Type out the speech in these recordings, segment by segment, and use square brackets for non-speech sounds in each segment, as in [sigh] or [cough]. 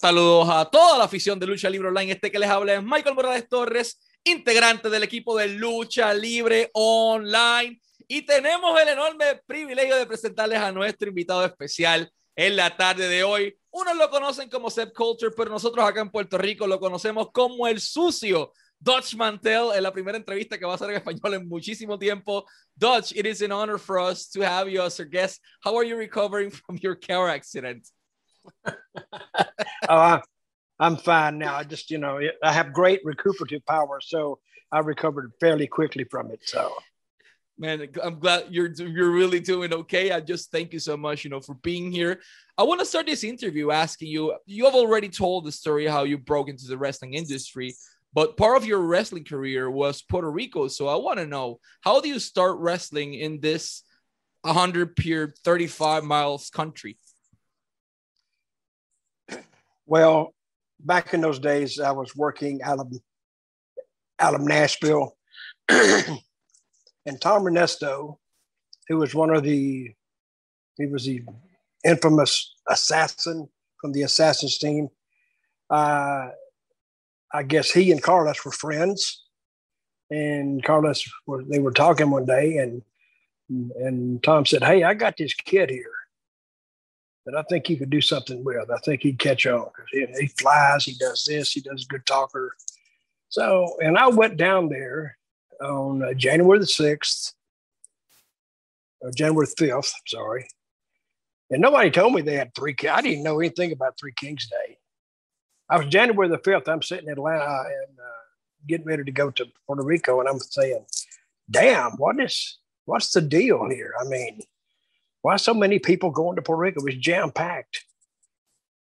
Saludos a toda la afición de Lucha Libre Online. Este que les habla es Michael Morales Torres, integrante del equipo de Lucha Libre Online. Y tenemos el enorme privilegio de presentarles a nuestro invitado especial en la tarde de hoy. Unos lo conocen como Seb Culture, pero nosotros acá en Puerto Rico lo conocemos como el sucio Dutch Mantel en la primera entrevista que va a ser en español en muchísimo tiempo. Dutch, it is an honor for us to have you as our guest. How are you recovering [laughs] from your car accident? [laughs] oh, I'm fine now. I just, you know, I have great recuperative power, so I recovered fairly quickly from it. So, man, I'm glad you're you're really doing okay. I just thank you so much, you know, for being here. I want to start this interview asking you. You have already told the story how you broke into the wrestling industry, but part of your wrestling career was Puerto Rico. So I want to know how do you start wrestling in this 100 pure 35 miles country? Well, back in those days, I was working out of out of Nashville, [clears throat] and Tom Renesto, who was one of the he was the infamous assassin from the Assassins team. Uh, I guess he and Carlos were friends, and Carlos were they were talking one day, and and Tom said, "Hey, I got this kid here that I think he could do something with. I think he'd catch on he, he, flies, he does this, he does good talker. So, and I went down there on uh, January the 6th, or January 5th, sorry. And nobody told me they had three. I didn't know anything about Three Kings Day. I was January the 5th. I'm sitting in Atlanta and uh, getting ready to go to Puerto Rico. And I'm saying, damn, what is, what's the deal here? I mean, why so many people going to Puerto Rico? It was jam packed.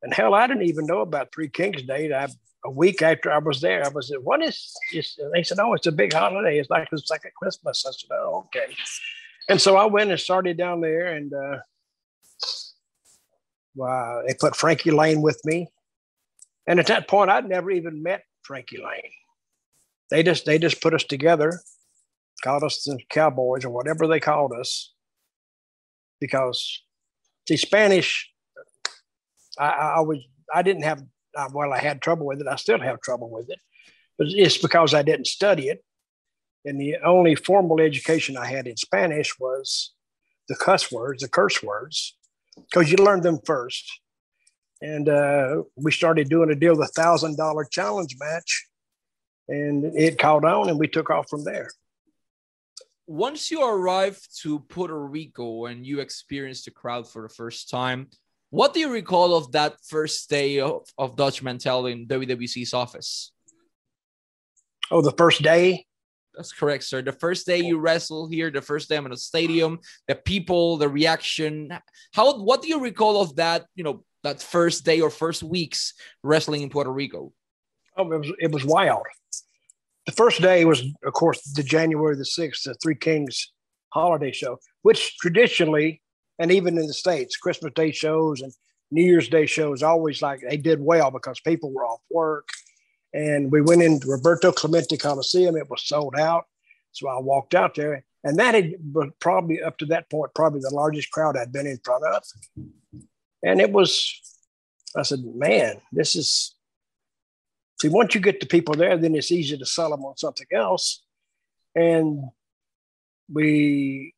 And hell, I didn't even know about Three Kings Day. I, a week after I was there, I was like, what is this? They said, oh, it's a big holiday. It's like the second Christmas. I said, oh, okay. And so I went and started down there and uh, well, they put Frankie Lane with me. And at that point, I'd never even met Frankie Lane. They just they just put us together, called us the Cowboys or whatever they called us because see Spanish. I, I was I didn't have uh, well I had trouble with it. I still have trouble with it, but it's because I didn't study it. And the only formal education I had in Spanish was the cuss words, the curse words, because you learn them first. And uh, we started doing a deal, the thousand dollar challenge match, and it caught on, and we took off from there once you arrive to Puerto Rico and you experience the crowd for the first time, what do you recall of that first day of, of Dutch Mantell in WWC's office? Oh, the first day? That's correct, sir. The first day you wrestle here, the first day I'm in the stadium, the people, the reaction. How what do you recall of that, you know, that first day or first weeks wrestling in Puerto Rico? Oh, it was it was wild the first day was, of course, the January the 6th, the Three Kings holiday show, which traditionally, and even in the States, Christmas Day shows and New Year's Day shows always like they did well because people were off work. And we went into Roberto Clemente Coliseum. It was sold out. So I walked out there. And that had probably up to that point, probably the largest crowd I'd been in front of. And it was, I said, man, this is See, once you get the people there, then it's easy to sell them on something else. And we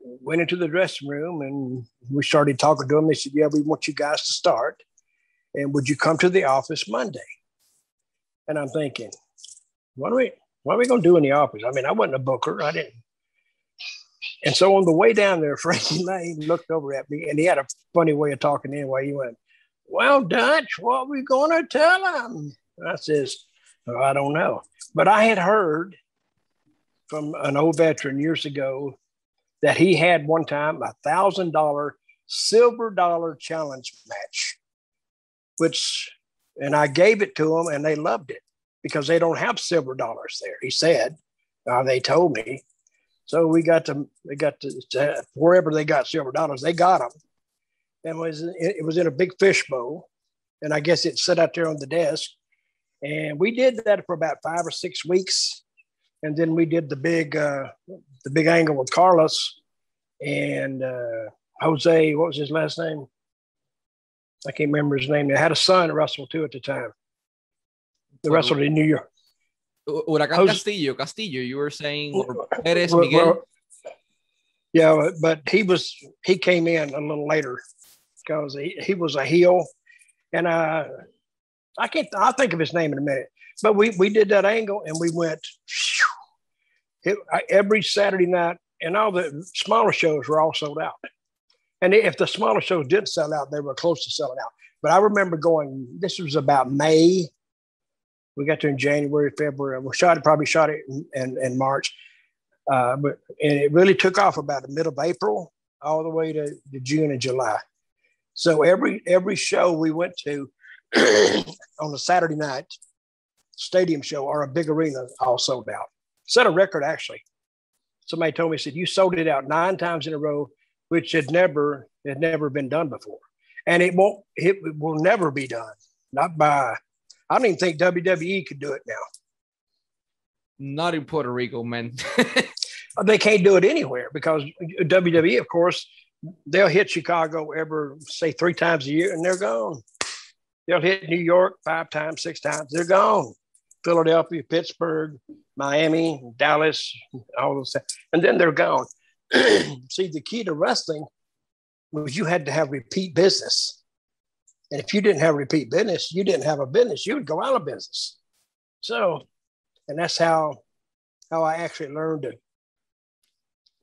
went into the dressing room and we started talking to them. They said, Yeah, we want you guys to start. And would you come to the office Monday? And I'm thinking, what are we what are we gonna do in the office? I mean, I wasn't a booker, I didn't. And so on the way down there, [laughs] Frankie Lane looked over at me and he had a funny way of talking anyway. He went, Well, Dutch, what are we gonna tell them? I says, I don't know. But I had heard from an old veteran years ago that he had one time a thousand dollar silver dollar challenge match, which, and I gave it to them and they loved it because they don't have silver dollars there. He said, uh, they told me. So we got to, they got to, wherever they got silver dollars, they got them. And was, it was in a big fish bowl. And I guess it sat out there on the desk. And we did that for about five or six weeks. And then we did the big, uh, the big angle with Carlos and uh, Jose. What was his last name? I can't remember his name. They had a son wrestle too at the time. The wrestled in New York. Huracan Castillo, Castillo. You were saying or Perez Miguel. Yeah, but he was he came in a little later because he, he was a heel, and uh, I can't I'll think of his name in a minute. But we we did that angle and we went it, every Saturday night, and all the smaller shows were all sold out. And if the smaller shows didn't sell out, they were close to selling out. But I remember going. This was about May. We got there in January, February. We shot it, probably shot it in, in, in March. Uh, but and it really took off about the middle of April all the way to, to June and July. So every every show we went to [clears throat] on a Saturday night, stadium show or a big arena, all sold out. Set a record actually. Somebody told me said you sold it out nine times in a row, which had never had never been done before, and it won't it will never be done. Not by I don't even think WWE could do it now. Not in Puerto Rico, man. [laughs] Uh, they can't do it anywhere because WWE, of course, they'll hit Chicago ever say three times a year and they're gone. They'll hit New York five times, six times, they're gone. Philadelphia, Pittsburgh, Miami, Dallas, all those, and then they're gone. [clears throat] See, the key to wrestling was you had to have repeat business. And if you didn't have repeat business, you didn't have a business, you would go out of business. So, and that's how how I actually learned to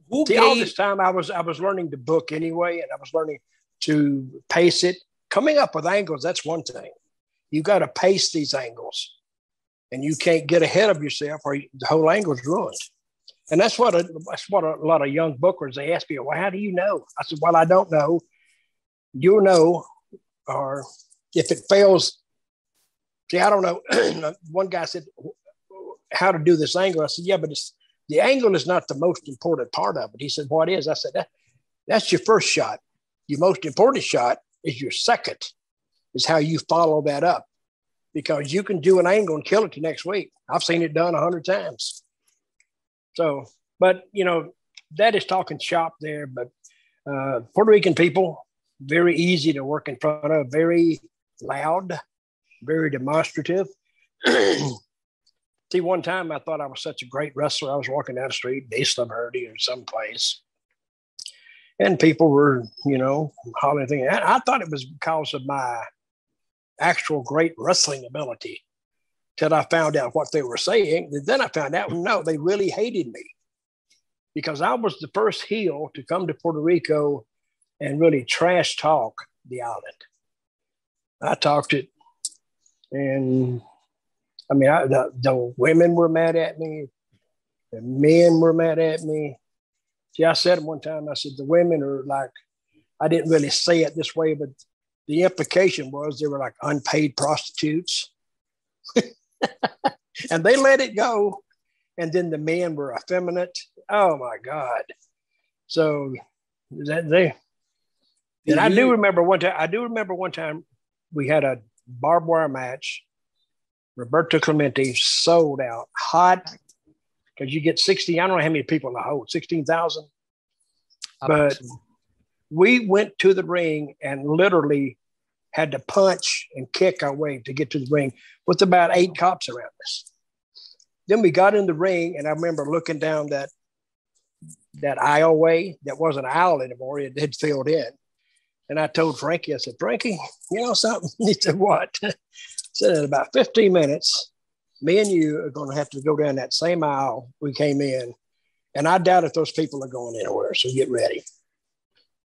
who See, gave... all this time I was I was learning to book anyway, and I was learning to pace it. Coming up with angles, that's one thing. You got to pace these angles, and you can't get ahead of yourself, or the whole angle's ruined. And that's what a, that's what a lot of young bookers they ask me. Well, how do you know? I said, well, I don't know. You'll know, or if it fails. See, I don't know. [clears throat] one guy said, "How to do this angle?" I said, "Yeah, but it's the angle is not the most important part of it. He said, What is? I said, that, That's your first shot. Your most important shot is your second, is how you follow that up. Because you can do an angle and kill it the next week. I've seen it done a hundred times. So, but you know, that is talking shop there. But uh, Puerto Rican people, very easy to work in front of, very loud, very demonstrative. [clears throat] See, one time I thought I was such a great wrestler. I was walking down the street, Isla Verde or someplace, and people were, you know, hollering things. I thought it was because of my actual great wrestling ability. Till I found out what they were saying. And then I found out, no, they really hated me because I was the first heel to come to Puerto Rico and really trash talk the island. I talked it, and I mean, I, the, the women were mad at me, the men were mad at me. See, I said one time, I said, the women are like, I didn't really say it this way, but the implication was they were like unpaid prostitutes. [laughs] and they let it go. And then the men were effeminate. Oh my God. So that they, and I do remember one time, I do remember one time we had a barbed wire match Roberto Clemente sold out hot because you get 60. I don't know how many people in the hold, 16,000. But we went to the ring and literally had to punch and kick our way to get to the ring with about eight cops around us. Then we got in the ring, and I remember looking down that that aisleway that wasn't an aisle anymore; it had filled in. And I told Frankie, I said, Frankie, you know something? [laughs] He said, What? [laughs] I said in about 15 minutes, me and you are going to have to go down that same aisle we came in. And I doubt if those people are going anywhere. So get ready.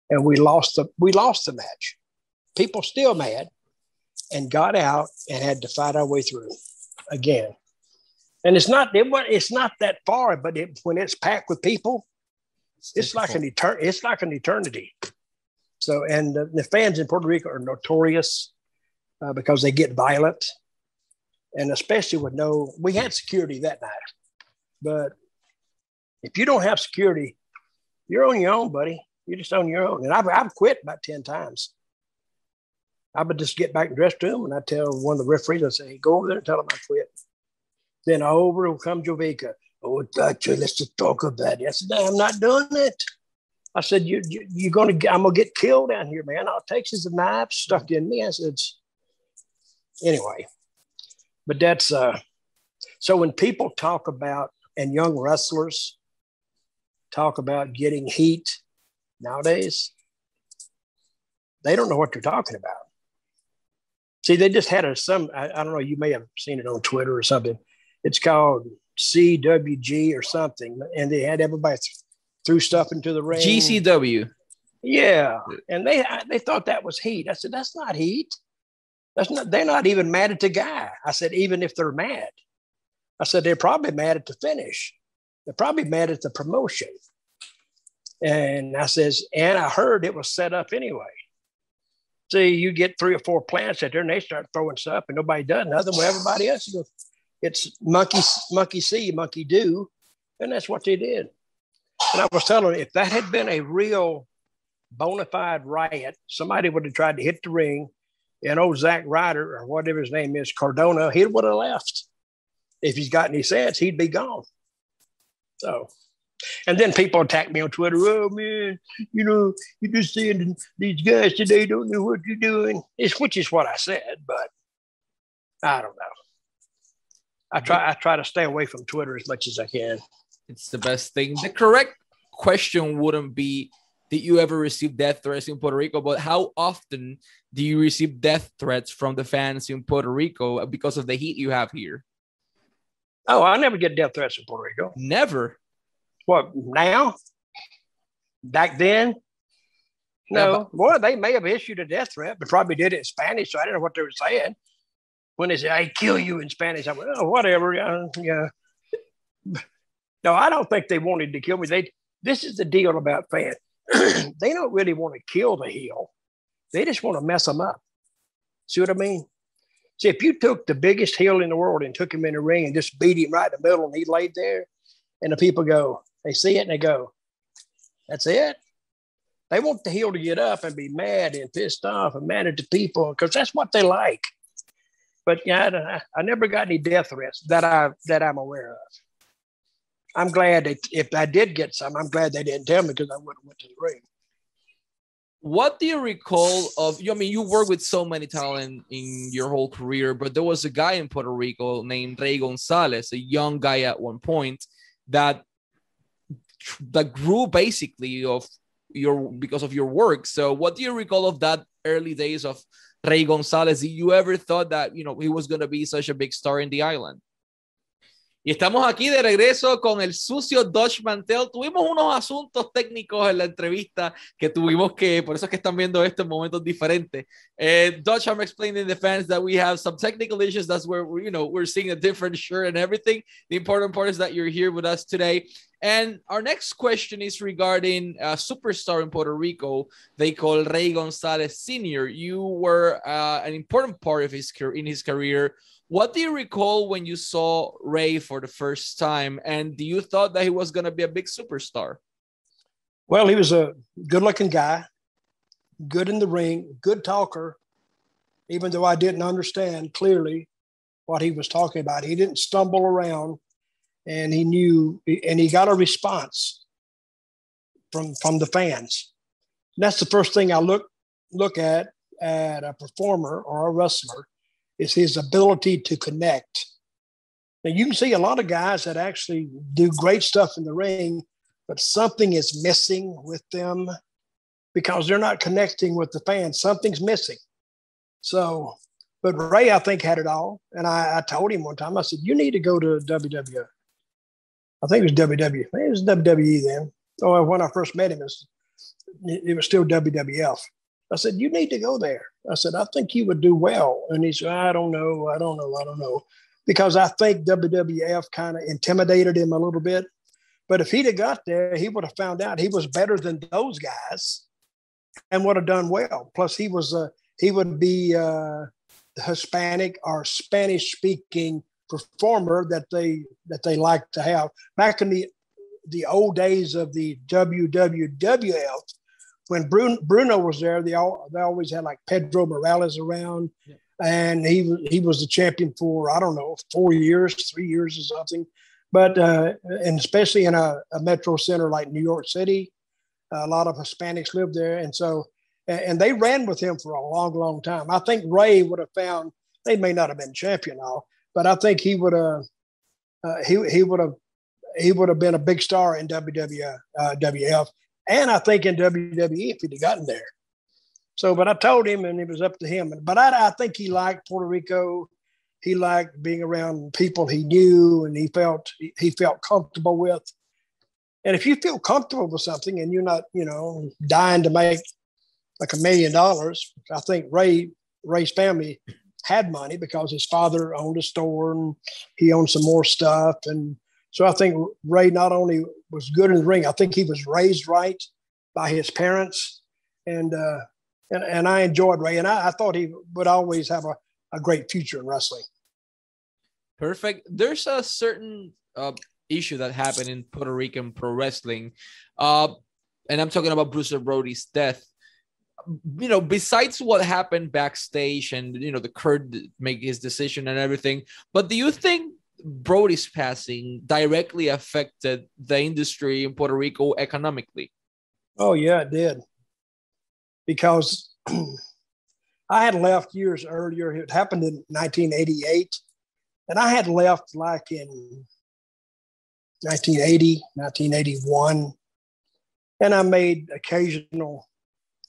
And we lost the we lost the match. People still mad and got out and had to fight our way through again. And it's not it, it's not that far, but it, when it's packed with people, it's like an etern- it's like an eternity. So and the, the fans in Puerto Rico are notorious uh, because they get violent. And especially with no, we had security that night. But if you don't have security, you're on your own, buddy. You're just on your own. And I've, I've quit about 10 times. I would just get back and dress to them and I tell one of the referees, I say, hey, go over there and tell them I quit. Then over will come Jovica. Oh, doctor, let's just talk about it. I said, I'm not doing it. I said, you, you, you're going to I'm going to get killed down here, man. All it takes is a knife stuck in me. I said, anyway, but that's, uh, so when people talk about, and young wrestlers talk about getting heat nowadays, they don't know what they're talking about. See, they just had a, some, I, I don't know, you may have seen it on Twitter or something. It's called CWG or something. And they had everybody threw stuff into the ring. GCW. Yeah, and they they thought that was heat. I said that's not heat. That's not. They're not even mad at the guy. I said even if they're mad, I said they're probably mad at the finish. They're probably mad at the promotion. And I says, and I heard it was set up anyway. See, you get three or four plants out there and they start throwing stuff and nobody does nothing. Well, everybody else goes, it's monkey, monkey see, monkey do. And that's what they did. And I was telling them, if that had been a real bona fide riot, somebody would have tried to hit the ring, and old Zach Ryder or whatever his name is, Cardona, he would have left. If he's got any sense, he'd be gone. So, and then people attack me on Twitter. Oh man, you know, you're just saying these guys today don't know what you're doing. It's which is what I said, but I don't know. I try I try to stay away from Twitter as much as I can. It's the best thing. The correct question wouldn't be did you ever receive death threats in Puerto Rico? But how often do you receive death threats from the fans in Puerto Rico because of the heat you have here? Oh, I never get death threats in Puerto Rico. Never. What now? Back then? No. Yeah, but- well, they may have issued a death threat, but probably did it in Spanish, so I don't know what they were saying. When they say "I kill you" in Spanish, I went, "Oh, whatever." Yeah, yeah. [laughs] No, I don't think they wanted to kill me. They this is the deal about fans. [clears throat] they don't really want to kill the heel. They just want to mess them up. See what I mean? See, if you took the biggest heel in the world and took him in the ring and just beat him right in the middle and he laid there, and the people go, they see it and they go, that's it. They want the heel to get up and be mad and pissed off and mad at the people because that's what they like. But yeah, I, I never got any death threats that I that I'm aware of. I'm glad that if I did get some, I'm glad they didn't tell me because I would have went to the ring. What do you recall of? I mean, you work with so many talent in your whole career, but there was a guy in Puerto Rico named Ray Gonzalez, a young guy at one point that that grew basically of your because of your work. So, what do you recall of that early days of Ray Gonzalez? Did you ever thought that you know he was going to be such a big star in the island? Y estamos aquí de regreso con el sucio Dodge Mantell. Tuvimos unos asuntos técnicos en la entrevista que tuvimos que, por eso es que están viendo esto en momentos diferentes. Uh, Dodge, I'm explaining the fans that we have some technical issues. That's where, you know, we're seeing a different shirt and everything. The important part is that you're here with us today. And our next question is regarding a superstar in Puerto Rico they call Rey Gonzalez Sr. You were uh, an important part of his career in his career what do you recall when you saw Ray for the first time? And do you thought that he was going to be a big superstar? Well, he was a good looking guy, good in the ring, good talker, even though I didn't understand clearly what he was talking about. He didn't stumble around and he knew, and he got a response from, from the fans. And that's the first thing I look, look at at a performer or a wrestler is his ability to connect. Now you can see a lot of guys that actually do great stuff in the ring, but something is missing with them because they're not connecting with the fans. Something's missing. So, but Ray, I think, had it all. And I, I told him one time, I said, you need to go to WWF. I think it was WWE. It was WWE then. Oh, when I first met him, it was, it was still WWF. I said, You need to go there. I said, I think you would do well. And he said, I don't know. I don't know. I don't know. Because I think WWF kind of intimidated him a little bit. But if he'd have got there, he would have found out he was better than those guys and would have done well. Plus, he was a, he would be a Hispanic or Spanish speaking performer that they that they like to have. Back in the the old days of the WWWF, when Bruno, Bruno was there, they all they always had like Pedro Morales around, yeah. and he he was the champion for I don't know four years, three years or something. But uh, and especially in a, a, metro center like New York City, A lot of Hispanics lived there, and so and they ran with him for a long, long time. I think Ray would have found they may not have been champion all, but I think he would have uh, he he would have he would have been a big star in WWF, uh, WF, and I think in WWE if he'd have gotten there. So, but I told him, and it was up to him. But I, I think he liked Puerto Rico. He liked being around people he knew, and he felt he felt comfortable with. And if you feel comfortable with something, and you're not, you know, dying to make like a million dollars, I think Ray Ray's family had money because his father owned a store and he owned some more stuff. And so I think Ray not only was good in the ring, I think he was raised right by his parents. And uh, and, and I enjoyed Ray, and I, I thought he would always have a, a great future in wrestling. Perfect. There's a certain uh, issue that happened in Puerto Rican pro wrestling, uh, and I'm talking about Bruiser Brody's death. You know, besides what happened backstage, and you know, the Kurt make his decision and everything, but do you think Brody's passing directly affected the industry in Puerto Rico economically? Oh yeah, it did because [clears throat] I had left years earlier. It happened in 1988, and I had left like in 1980, 1981, and I made occasional,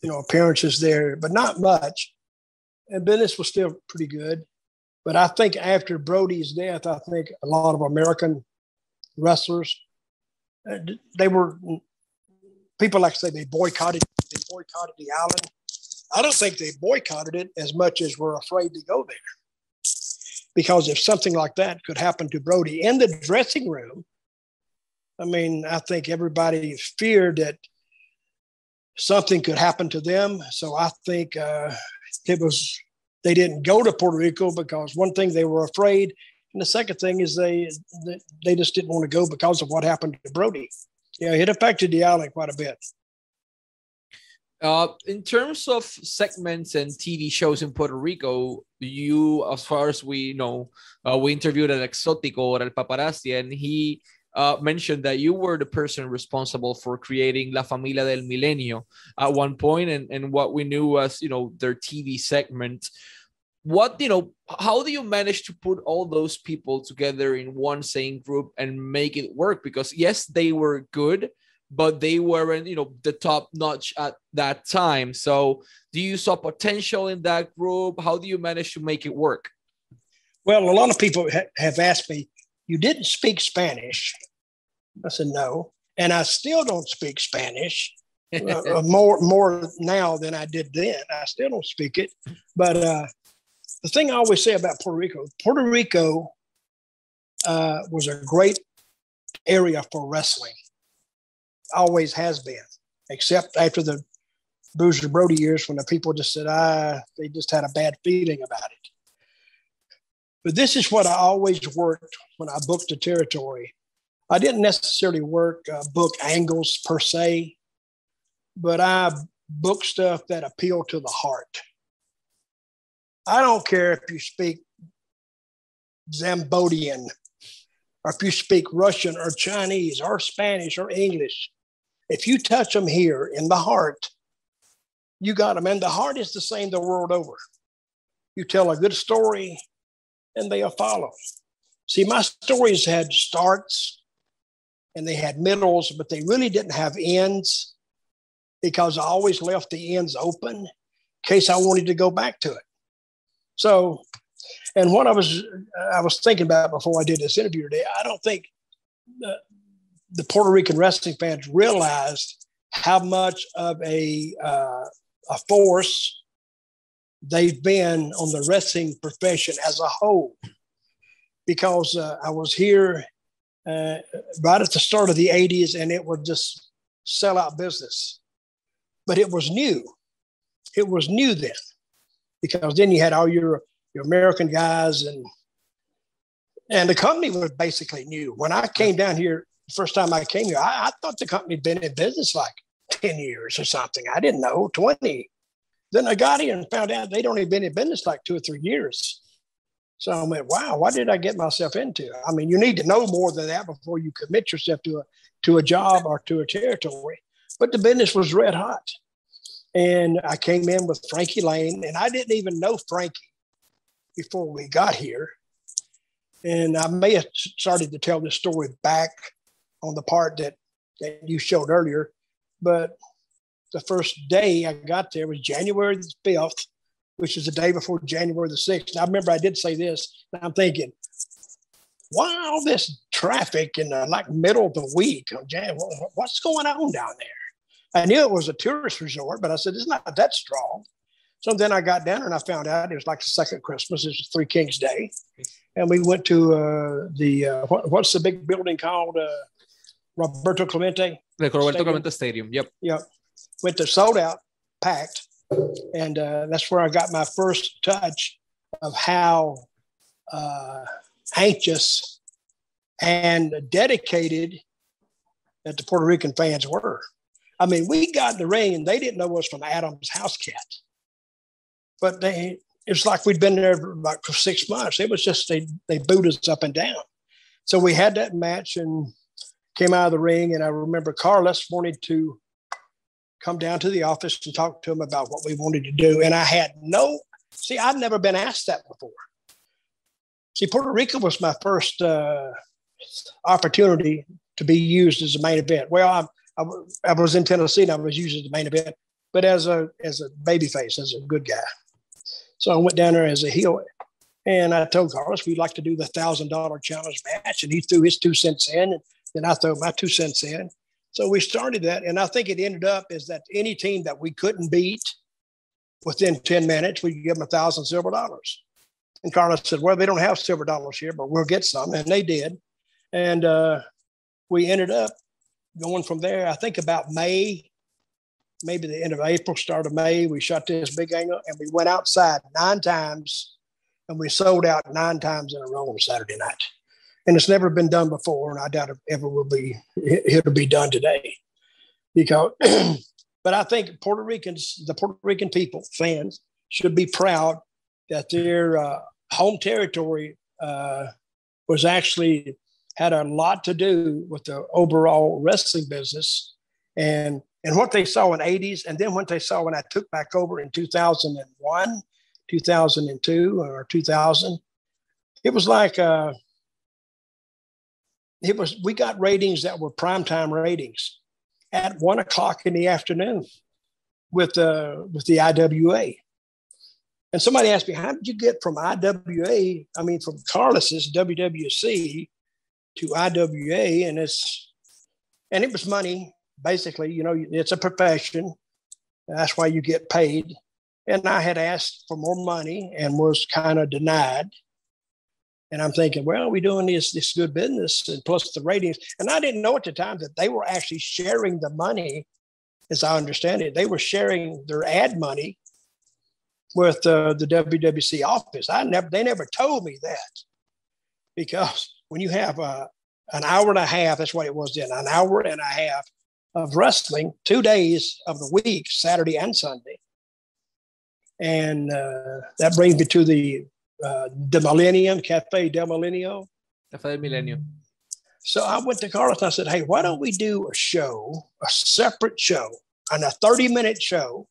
you know, appearances there, but not much. And business was still pretty good. But I think after Brody's death, I think a lot of American wrestlers, uh, they were people like to say they boycotted they boycotted the island. I don't think they boycotted it as much as we're afraid to go there. Because if something like that could happen to Brody in the dressing room, I mean, I think everybody feared that something could happen to them. So I think uh, it was they didn't go to Puerto Rico because one thing they were afraid, and the second thing is they they just didn't want to go because of what happened to Brody. Yeah, it affected the island quite a bit. Uh, in terms of segments and TV shows in Puerto Rico, you, as far as we know, uh, we interviewed an Exótico or El Paparazzi, and he uh, mentioned that you were the person responsible for creating La Familia del Milenio at one point, and, and what we knew was, you know, their TV segment. What, you know, how do you manage to put all those people together in one same group and make it work? Because, yes, they were good, but they weren't, you know, the top notch at that time. So, do you saw potential in that group? How do you manage to make it work? Well, a lot of people ha- have asked me, "You didn't speak Spanish." I said, "No," and I still don't speak Spanish. uh, uh [laughs] more more now than I did then. I still don't speak it, but uh, the thing I always say about Puerto Rico, Puerto Rico uh, was a great area for wrestling always has been, except after the Bruiser Brody years when the people just said, ah, they just had a bad feeling about it. But this is what I always worked when I booked a territory. I didn't necessarily work uh, book angles per se, but I book stuff that appeal to the heart. I don't care if you speak Zambodian or if you speak Russian or Chinese or Spanish or English. If you touch them here in the heart, you got them. And the heart is the same the world over. You tell a good story and they'll follow. See, my stories had starts and they had middles, but they really didn't have ends because I always left the ends open in case I wanted to go back to it. So, and what I was I was thinking about before I did this interview today, I don't think the Puerto Rican wrestling fans realized how much of a uh, a force they've been on the wrestling profession as a whole. Because uh, I was here uh, right at the start of the 80s and it was just sell out business. But it was new. It was new then because then you had all your, your American guys and and the company was basically new. When I came down here first time I came here, I, I thought the company had been in business like 10 years or something. I didn't know, 20. Then I got here and found out they'd only been in business like two or three years. So I went, wow, what did I get myself into? I mean, you need to know more than that before you commit yourself to a to a job or to a territory. but the business was red hot. And I came in with Frankie Lane, and I didn't even know Frankie before we got here. And I may have started to tell this story back on the part that, that you showed earlier, but the first day I got there was January the 5th, which is the day before January the 6th. And I remember I did say this, and I'm thinking, why all this traffic in the like middle of the week? What's going on down there? I knew it was a tourist resort, but I said, it's not that strong. So then I got down and I found out it was like the second Christmas. It was Three Kings Day. And we went to uh, the, uh, what, what's the big building called? Uh, Roberto Clemente. The Roberto Stadium. Clemente Stadium. Yep. Yep. Went to sold out, packed. And uh, that's where I got my first touch of how uh, anxious and dedicated that the Puerto Rican fans were. I mean, we got in the ring and they didn't know us from Adam's house cat. But they it's like we'd been there for like for six months. It was just they they booed us up and down. So we had that match and came out of the ring. And I remember Carlos wanted to come down to the office and talk to him about what we wanted to do. And I had no see, I'd never been asked that before. See, Puerto Rico was my first uh, opportunity to be used as a main event. Well, I, I, I, was in Tennessee and I was used as the main event, but as a as a baby face, as a good guy. So I went down there as a heel, and I told Carlos we'd like to do the thousand dollar challenge match, and he threw his two cents in, and then I threw my two cents in. So we started that, and I think it ended up is that any team that we couldn't beat within ten minutes, we give them a thousand silver dollars. And Carlos said, Well, they don't have silver dollars here, but we'll get some. And they did. And uh, we ended up going from there, I think about May, maybe the end of April, start of May. We shot this big angle and we went outside nine times and we sold out nine times in a row on Saturday night. And it's never been done before. And I doubt it ever will be, it'll be done today. Because, [clears throat] but I think Puerto Ricans, the Puerto Rican people, fans, should be proud that their uh, home territory uh, was actually had a lot to do with the overall wrestling business and and what they saw in 80s and then what they saw when I took back over in 2001 2002 or 2000 it was like uh, it was we got ratings that were primetime ratings at one o'clock in the afternoon with uh, with the IWA and somebody asked me, how did you get from IWA, I mean, from Carlos's WWC to IWA? And it's, and it was money, basically, you know, it's a profession. That's why you get paid. And I had asked for more money and was kind of denied. And I'm thinking, well, we're doing this this good business and plus the ratings. And I didn't know at the time that they were actually sharing the money, as I understand it. They were sharing their ad money with uh, the WWC office. I never, they never told me that because when you have a, uh, an hour and a half, that's what it was then, an hour and a half of wrestling, two days of the week, Saturday and Sunday. And uh, that brings me to the uh, the Millennium Cafe del Millennium. Cafe del Millennium. So I went to Carlos and I said, "Hey, why don't we do a show, a separate show, and a thirty-minute show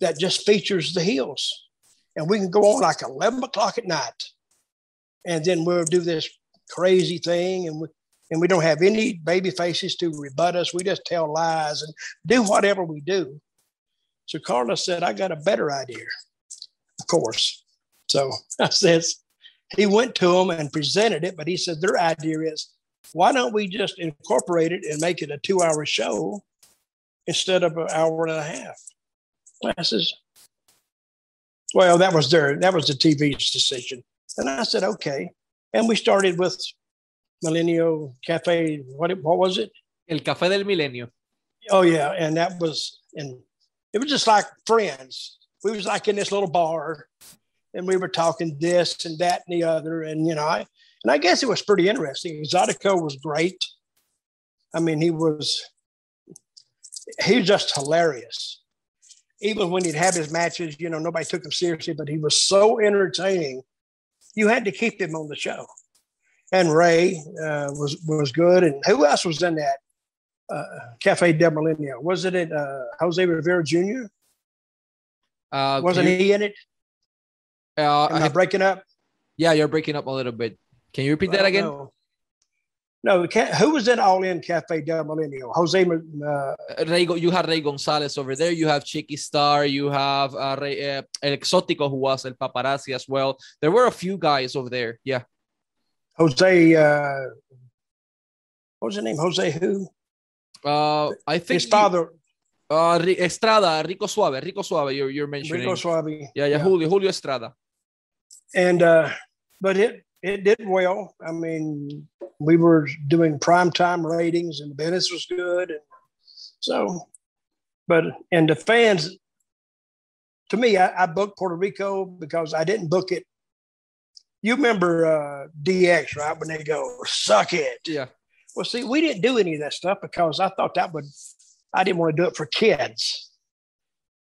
that just features the heels. And we can go on like 11 o'clock at night. And then we'll do this crazy thing. And we, and we don't have any baby faces to rebut us. We just tell lies and do whatever we do. So Carlos said, I got a better idea, of course. So [laughs] I says, he went to them and presented it, but he said, their idea is, why don't we just incorporate it and make it a two hour show instead of an hour and a half? classes. Well, that was their that was the TV's decision, and I said okay. And we started with Millennial Cafe. What what was it? El Café del Milenio. Oh yeah, and that was and it was just like friends. We was like in this little bar, and we were talking this and that and the other, and you know, I, and I guess it was pretty interesting. Exotico was great. I mean, he was he was just hilarious even when he'd have his matches, you know, nobody took him seriously, but he was so entertaining. You had to keep him on the show. And Ray uh, was was good. And who else was in that? uh, Cafe Del Milenio. Was it at uh, Jose Rivera Jr.? Uh, Wasn't he in it? Uh, Am I, breaking up? Yeah, you're breaking up a little bit. Can you repeat that again? No. No, who was in All In Cafe Del Milenio? Jose. Uh, Ray, you had Ray Gonzalez over there. You have Chicky Starr. You have uh, Ray, uh, El Exótico, who was El Paparazzi as well. There were a few guys over there. Yeah. Jose. Uh, what was his name? Jose who? Uh, I think his father. uh, Estrada, Rico Suave, Rico Suave. You're you're mentioning. Rico Suave. Yeah, yeah, yeah. Julio, Julio Estrada. And uh, but it it did well. I mean, we were doing prime time ratings, and the business was good, and so. But and the fans, to me, I, I booked Puerto Rico because I didn't book it. You remember uh, DX, right? When they go, "Suck it." Yeah. Well, see, we didn't do any of that stuff because I thought that would. I didn't want to do it for kids.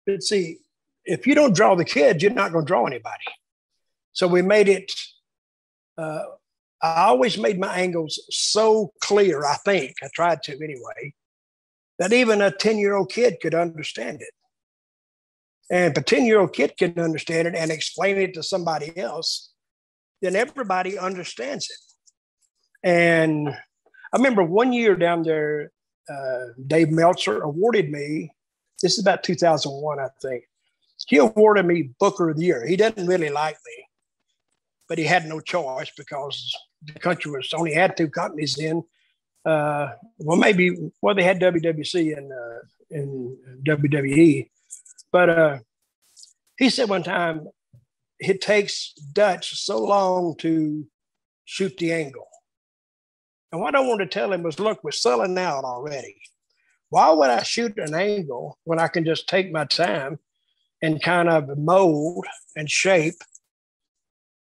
But see, if you don't draw the kids, you're not going to draw anybody. So we made it uh, I always made my angles so clear, I think, I tried to anyway, that even a 10 year old kid could understand it. And if a 10 year old kid can understand it and explain it to somebody else, then everybody understands it. And I remember one year down there, uh, Dave Meltzer awarded me, this is about 2001, I think. He awarded me Booker of the Year. He didn't really like me but he had no choice because the country was only had two companies then. Uh, well, maybe well they had WWC and uh, and WWE, but uh, he said one time it takes Dutch so long to shoot the angle. And what I wanted to tell him was, look, we're selling out already. Why would I shoot an angle when I can just take my time and kind of mold and shape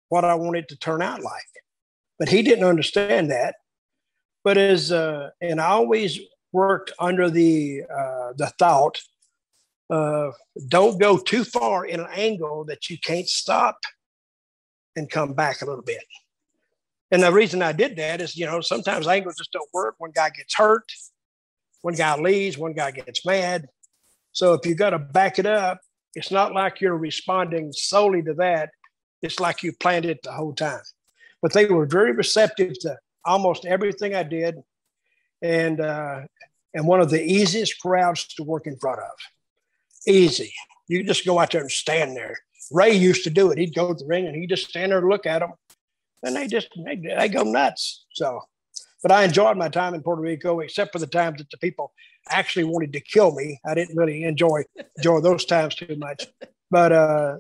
what I wanted to turn out like. But he didn't understand that. But as uh, and I always worked under the uh, the thought, uh, don't go too far in an angle that you can't stop and come back a little bit. And the reason I did that is, you know, sometimes angles just don't work. One guy gets hurt, one guy leaves, one guy gets mad. So if you got to back it up, it's not like you're responding solely to that it's like you planned it the whole time. But they were very receptive to almost everything I did, and uh, and one of the easiest crowds to work in front of. Easy. You just go out there and stand there. Ray used to do it. He'd go to the ring and he'd just stand there and look at them, and they just they, they go nuts. So, but I enjoyed my time in Puerto Rico, except for the times that the people actually wanted to kill me. I didn't really enjoy enjoy those times too much. But uh,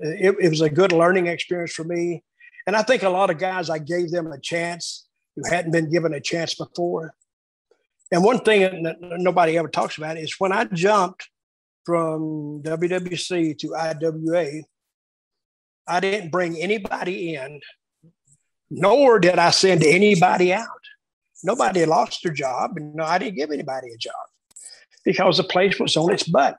it, it was a good learning experience for me. And I think a lot of guys, I gave them a chance who hadn't been given a chance before. And one thing that nobody ever talks about is when I jumped from WWC to IWA, I didn't bring anybody in, nor did I send anybody out. Nobody lost their job, and no, I didn't give anybody a job because the place was on its butt.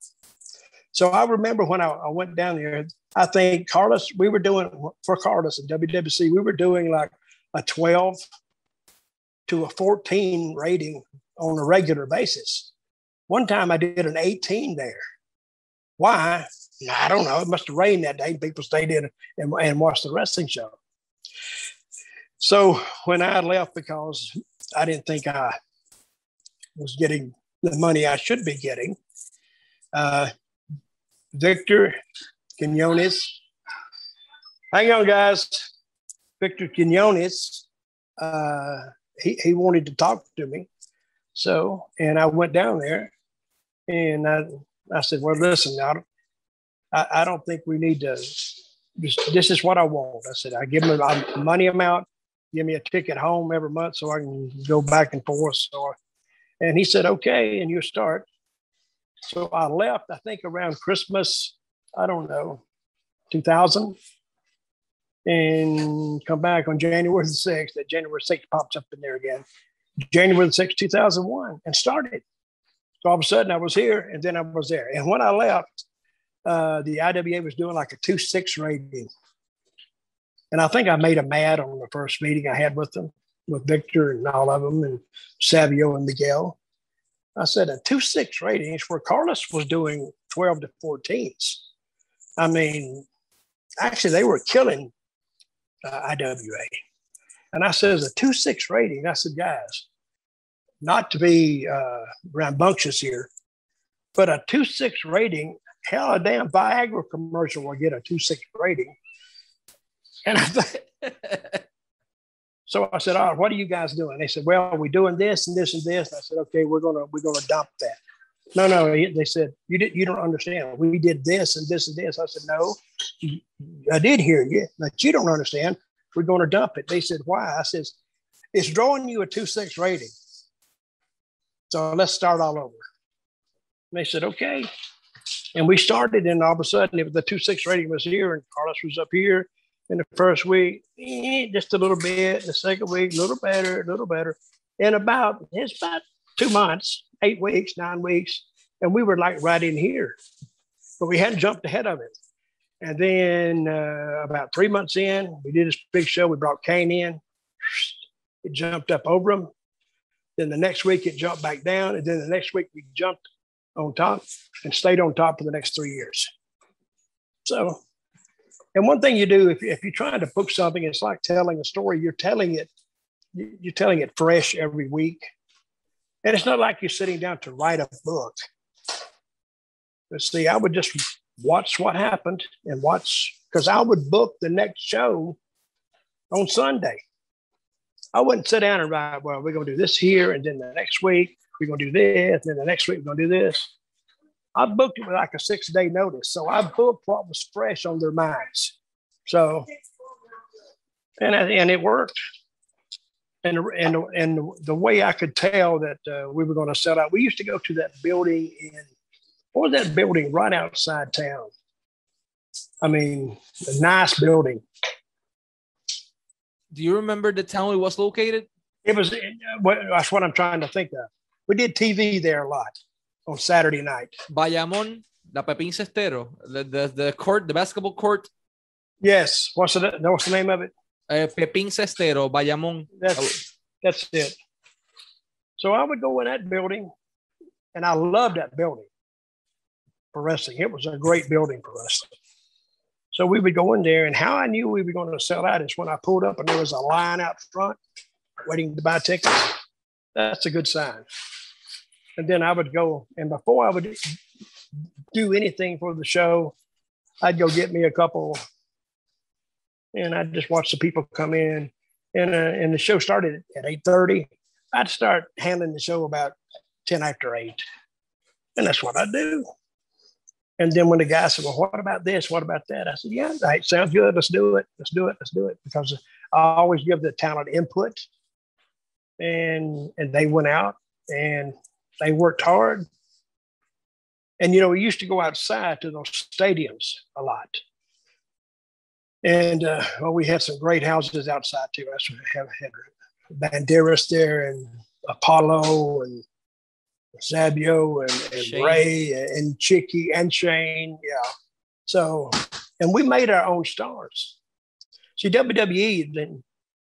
So I remember when I, I, went down there, I think Carlos, we were doing for Carlos at WWC, we were doing like a 12 to a 14 rating on a regular basis. One time I did an 18 there. Why? I don't know. It must have rained that day. People stayed in and, and watched the wrestling show. So when I left because I didn't think I was getting the money I should be getting, uh, Victor Quinones. Hang on, guys. Victor Quinones, uh, he, he wanted to talk to me. So, and I went down there and I, I said, well, listen, I don't, I, I don't think we need to, just, this is what I want. I said, I give him a money amount, give me a ticket home every month so I can go back and forth. So, and he said, okay, and you start. So I left, I think around Christmas, I don't know, 2000, and come back on January the 6th. That January 6th pops up in there again. January the 6th, 2001, and started. So all of a sudden I was here and then I was there. And when I left, uh, the IWA was doing like a 2 6 rating. And I think I made them mad on the first meeting I had with them, with Victor and all of them, and Savio and Miguel. I said a two six ratings where Carlos was doing 12 to 14s. I mean, actually, they were killing uh, IWA. And I said, a two six rating, I said, guys, not to be uh, rambunctious here, but a two six rating, hell, a damn Viagra commercial will get a two six rating. And I thought, [laughs] so I said, "All right, what are you guys doing?" They said, "Well, we're doing this and this and this." I said, "Okay, we're gonna we're gonna dump that." No, no, they said you did you don't understand. We did this and this and this. I said, "No, I did hear you, but you don't understand. We're going to dump it." They said, "Why?" I says, "It's drawing you a two six rating, so let's start all over." And they said, "Okay." And we started, and all of a sudden, it was the two six rating was here, and Carlos was up here, in the first week, eh, just a little bit. The second week, a little better, a little better. And about it's about two months, eight weeks, nine weeks, and we were like right in here, but we hadn't jumped ahead of it. And then uh, about three months in, we did this big show. We brought Kane in. It jumped up over him. Then the next week it jumped back down, and then the next week we jumped on top and stayed on top for the next three years. So and one thing you do if, if you're trying to book something, it's like telling a story. You're telling it, you're telling it fresh every week. And it's not like you're sitting down to write a book. But see, I would just watch what happened and watch because I would book the next show on Sunday. I wouldn't sit down and write, well, we're going to do this here, and then the next week we're going to do this, and then the next week we're going to do this. I booked it with like a six day notice. So I booked what was fresh on their minds. So, and, and it worked. And, and, and the way I could tell that uh, we were going to sell out, we used to go to that building in, what was that building right outside town? I mean, a nice building. Do you remember the town it was located? It was, uh, that's what I'm trying to think of. We did TV there a lot on Saturday night. Bayamón, la Pepín Cestero, the, the, the court, the basketball court. Yes. What's the, what's the name of it? Uh, Pepín Cestero, Bayamón. That's, that's it. So I would go in that building, and I loved that building for wrestling. It was a great building for wrestling. So we would go in there, and how I knew we were going to sell out is when I pulled up and there was a line out front waiting to buy tickets. That's a good sign and then I would go. And before I would do anything for the show, I'd go get me a couple, and I'd just watch the people come in. And uh, and the show started at eight thirty. I'd start handling the show about ten after eight, and that's what I do. And then when the guy said, "Well, what about this? What about that?" I said, "Yeah, right, sounds good. Let's do it. Let's do it. Let's do it." Because I always give the talent input, and and they went out and they worked hard. And, you know, we used to go outside to those stadiums a lot. And uh, well, we had some great houses outside too. I have had Banderas there and Apollo and Savio and, and Ray and Chicky and Shane. Yeah. So, and we made our own stars. See, WWE, then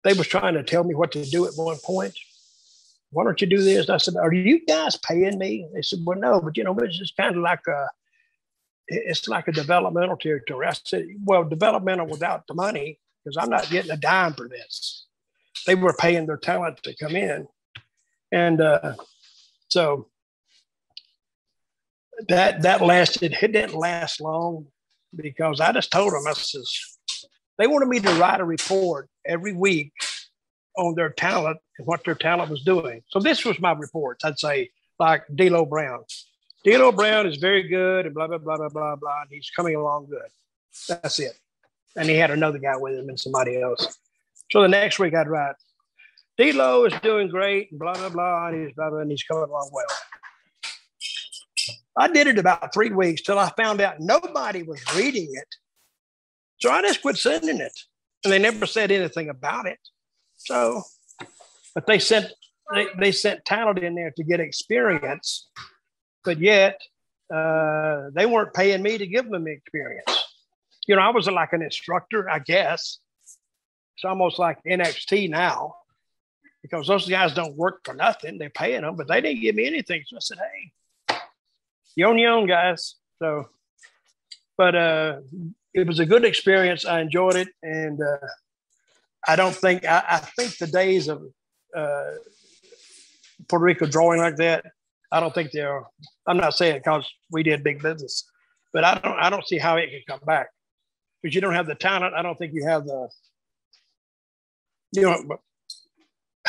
they was trying to tell me what to do at one point why don't you do this? I said, are you guys paying me? They said, well, no, but you know, it's just kind of like a, it's like a developmental territory. I said, well, developmental without the money, because I'm not getting a dime for this. They were paying their talent to come in. And uh, so that that lasted, it didn't last long because I just told them, I says, they wanted me to write a report every week on their talent and what their talent was doing. So this was my reports. I'd say like D'Lo Brown. D'Lo Brown is very good and blah blah blah blah blah blah. And he's coming along good. That's it. And he had another guy with him and somebody else. So the next week I'd write, D'Lo is doing great and blah blah blah, and he's blah blah, and he's coming along well. I did it about three weeks till I found out nobody was reading it. So I just quit sending it. And they never said anything about it. So, but they sent they, they sent talent in there to get experience, but yet uh, they weren't paying me to give them experience. You know, I was like an instructor, I guess. It's almost like NXT now. because those guys don't work for nothing. They're paying them, but they didn't give me anything. So I said, hey, you own your own, guys. So, but uh, it was a good experience. I enjoyed it. And uh, I don't think, I, I think the days of uh, Puerto Rico drawing like that, I don't think they're, I'm not saying because we did big business, but I don't, I don't see how it can come back because you don't have the talent. I don't think you have the, you know,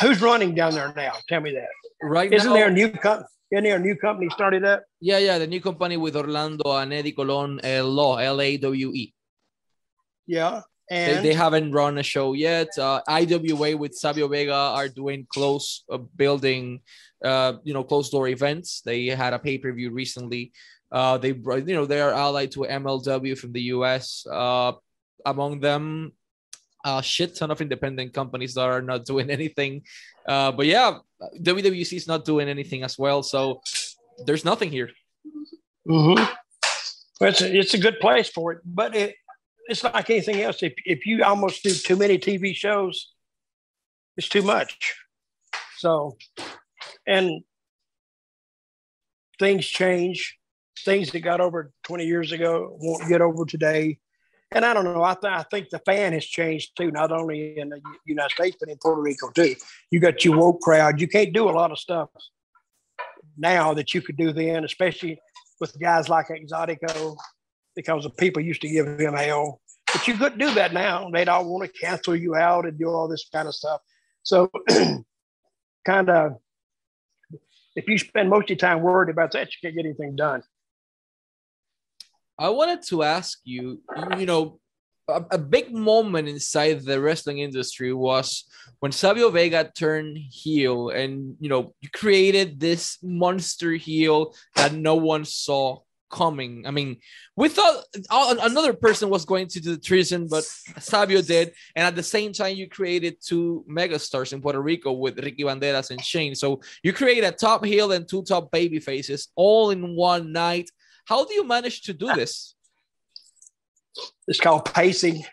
who's running down there now? Tell me that. Right Isn't now, there a new company? Isn't there a new company started up? Yeah, yeah, the new company with Orlando and Eddie Colon, uh, Law, L A W E. Yeah. They, And they haven't run a show yet. Uh, IWA with Savio Vega are doing close uh, building, uh, you know, closed door events. They had a pay per view recently. Uh, they, brought- you know, they are allied to MLW from the US. Uh, among them, a shit ton of independent companies that are not doing [laughs] anything. Uh, but yeah, WWC is not doing anything as well. So there's nothing here. Mhm. It's, a, it's a good place for it, but it, it's like anything else. If, if you almost do too many TV shows, it's too much. So, and things change. Things that got over 20 years ago won't get over today. And I don't know. I, th- I think the fan has changed too, not only in the United States, but in Puerto Rico too. You got your woke crowd. You can't do a lot of stuff now that you could do then, especially with guys like Exotico, because the people used to give him hell. But you couldn't do that now. They'd all want to cancel you out and do all this kind of stuff. So, [clears throat] kind of, if you spend most of your time worried about that, you can't get anything done. I wanted to ask you, you- know, a, a big moment inside the wrestling industry was when Savio Vega turned heel and, you know, you created this monster heel that no one saw coming. I mean, we thought uh, another person was going to do the treason, but Savio did. And at the same time, you created two megastars in Puerto Rico with Ricky Banderas and Shane. So you create a top heel and two top baby faces all in one night. How do you manage to do this? It's called pacing.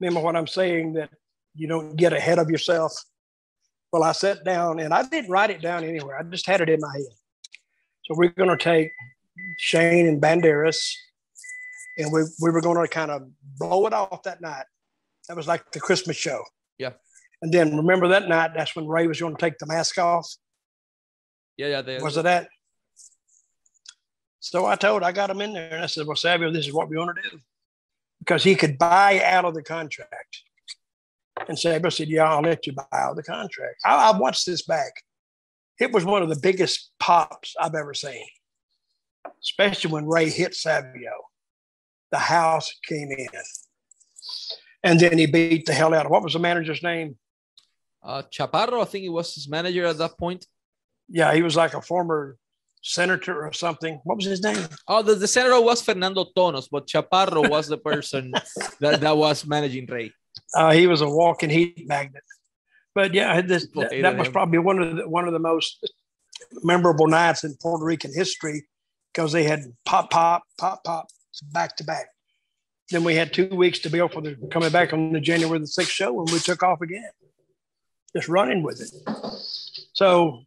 Remember what I'm saying that you don't get ahead of yourself. Well, I sat down and I didn't write it down anywhere. I just had it in my head. So we're going to take Shane and Banderas, and we, we were going to kind of blow it off that night. That was like the Christmas show. Yeah. And then remember that night, that's when Ray was going to take the mask off. Yeah, yeah. They, Was it that? So I told, I got him in there and I said, Well, Savio, this is what we want to do. Because he could buy out of the contract. And Savio said, Yeah, I'll let you buy out of the contract. I, I watched this back. It was one of the biggest pops I've ever seen, especially when Ray hit Savio. The house came in. And then he beat the hell out of what was the manager's name? uh, Chaparro, I think he was his manager at that point. Yeah, he was like a former senator or something. What was his name? Oh, the, the senator was Fernando Tonos, but Chaparro was the person [laughs] that, that was managing Ray. Uh, he was a walking heat magnet. But yeah, this, that, that was probably one of the one of the most memorable nights in Puerto Rican history because they had pop, pop, pop, pop back to back. Then we had two weeks to build for the coming back on the January the sixth show, and we took off again, just running with it. So,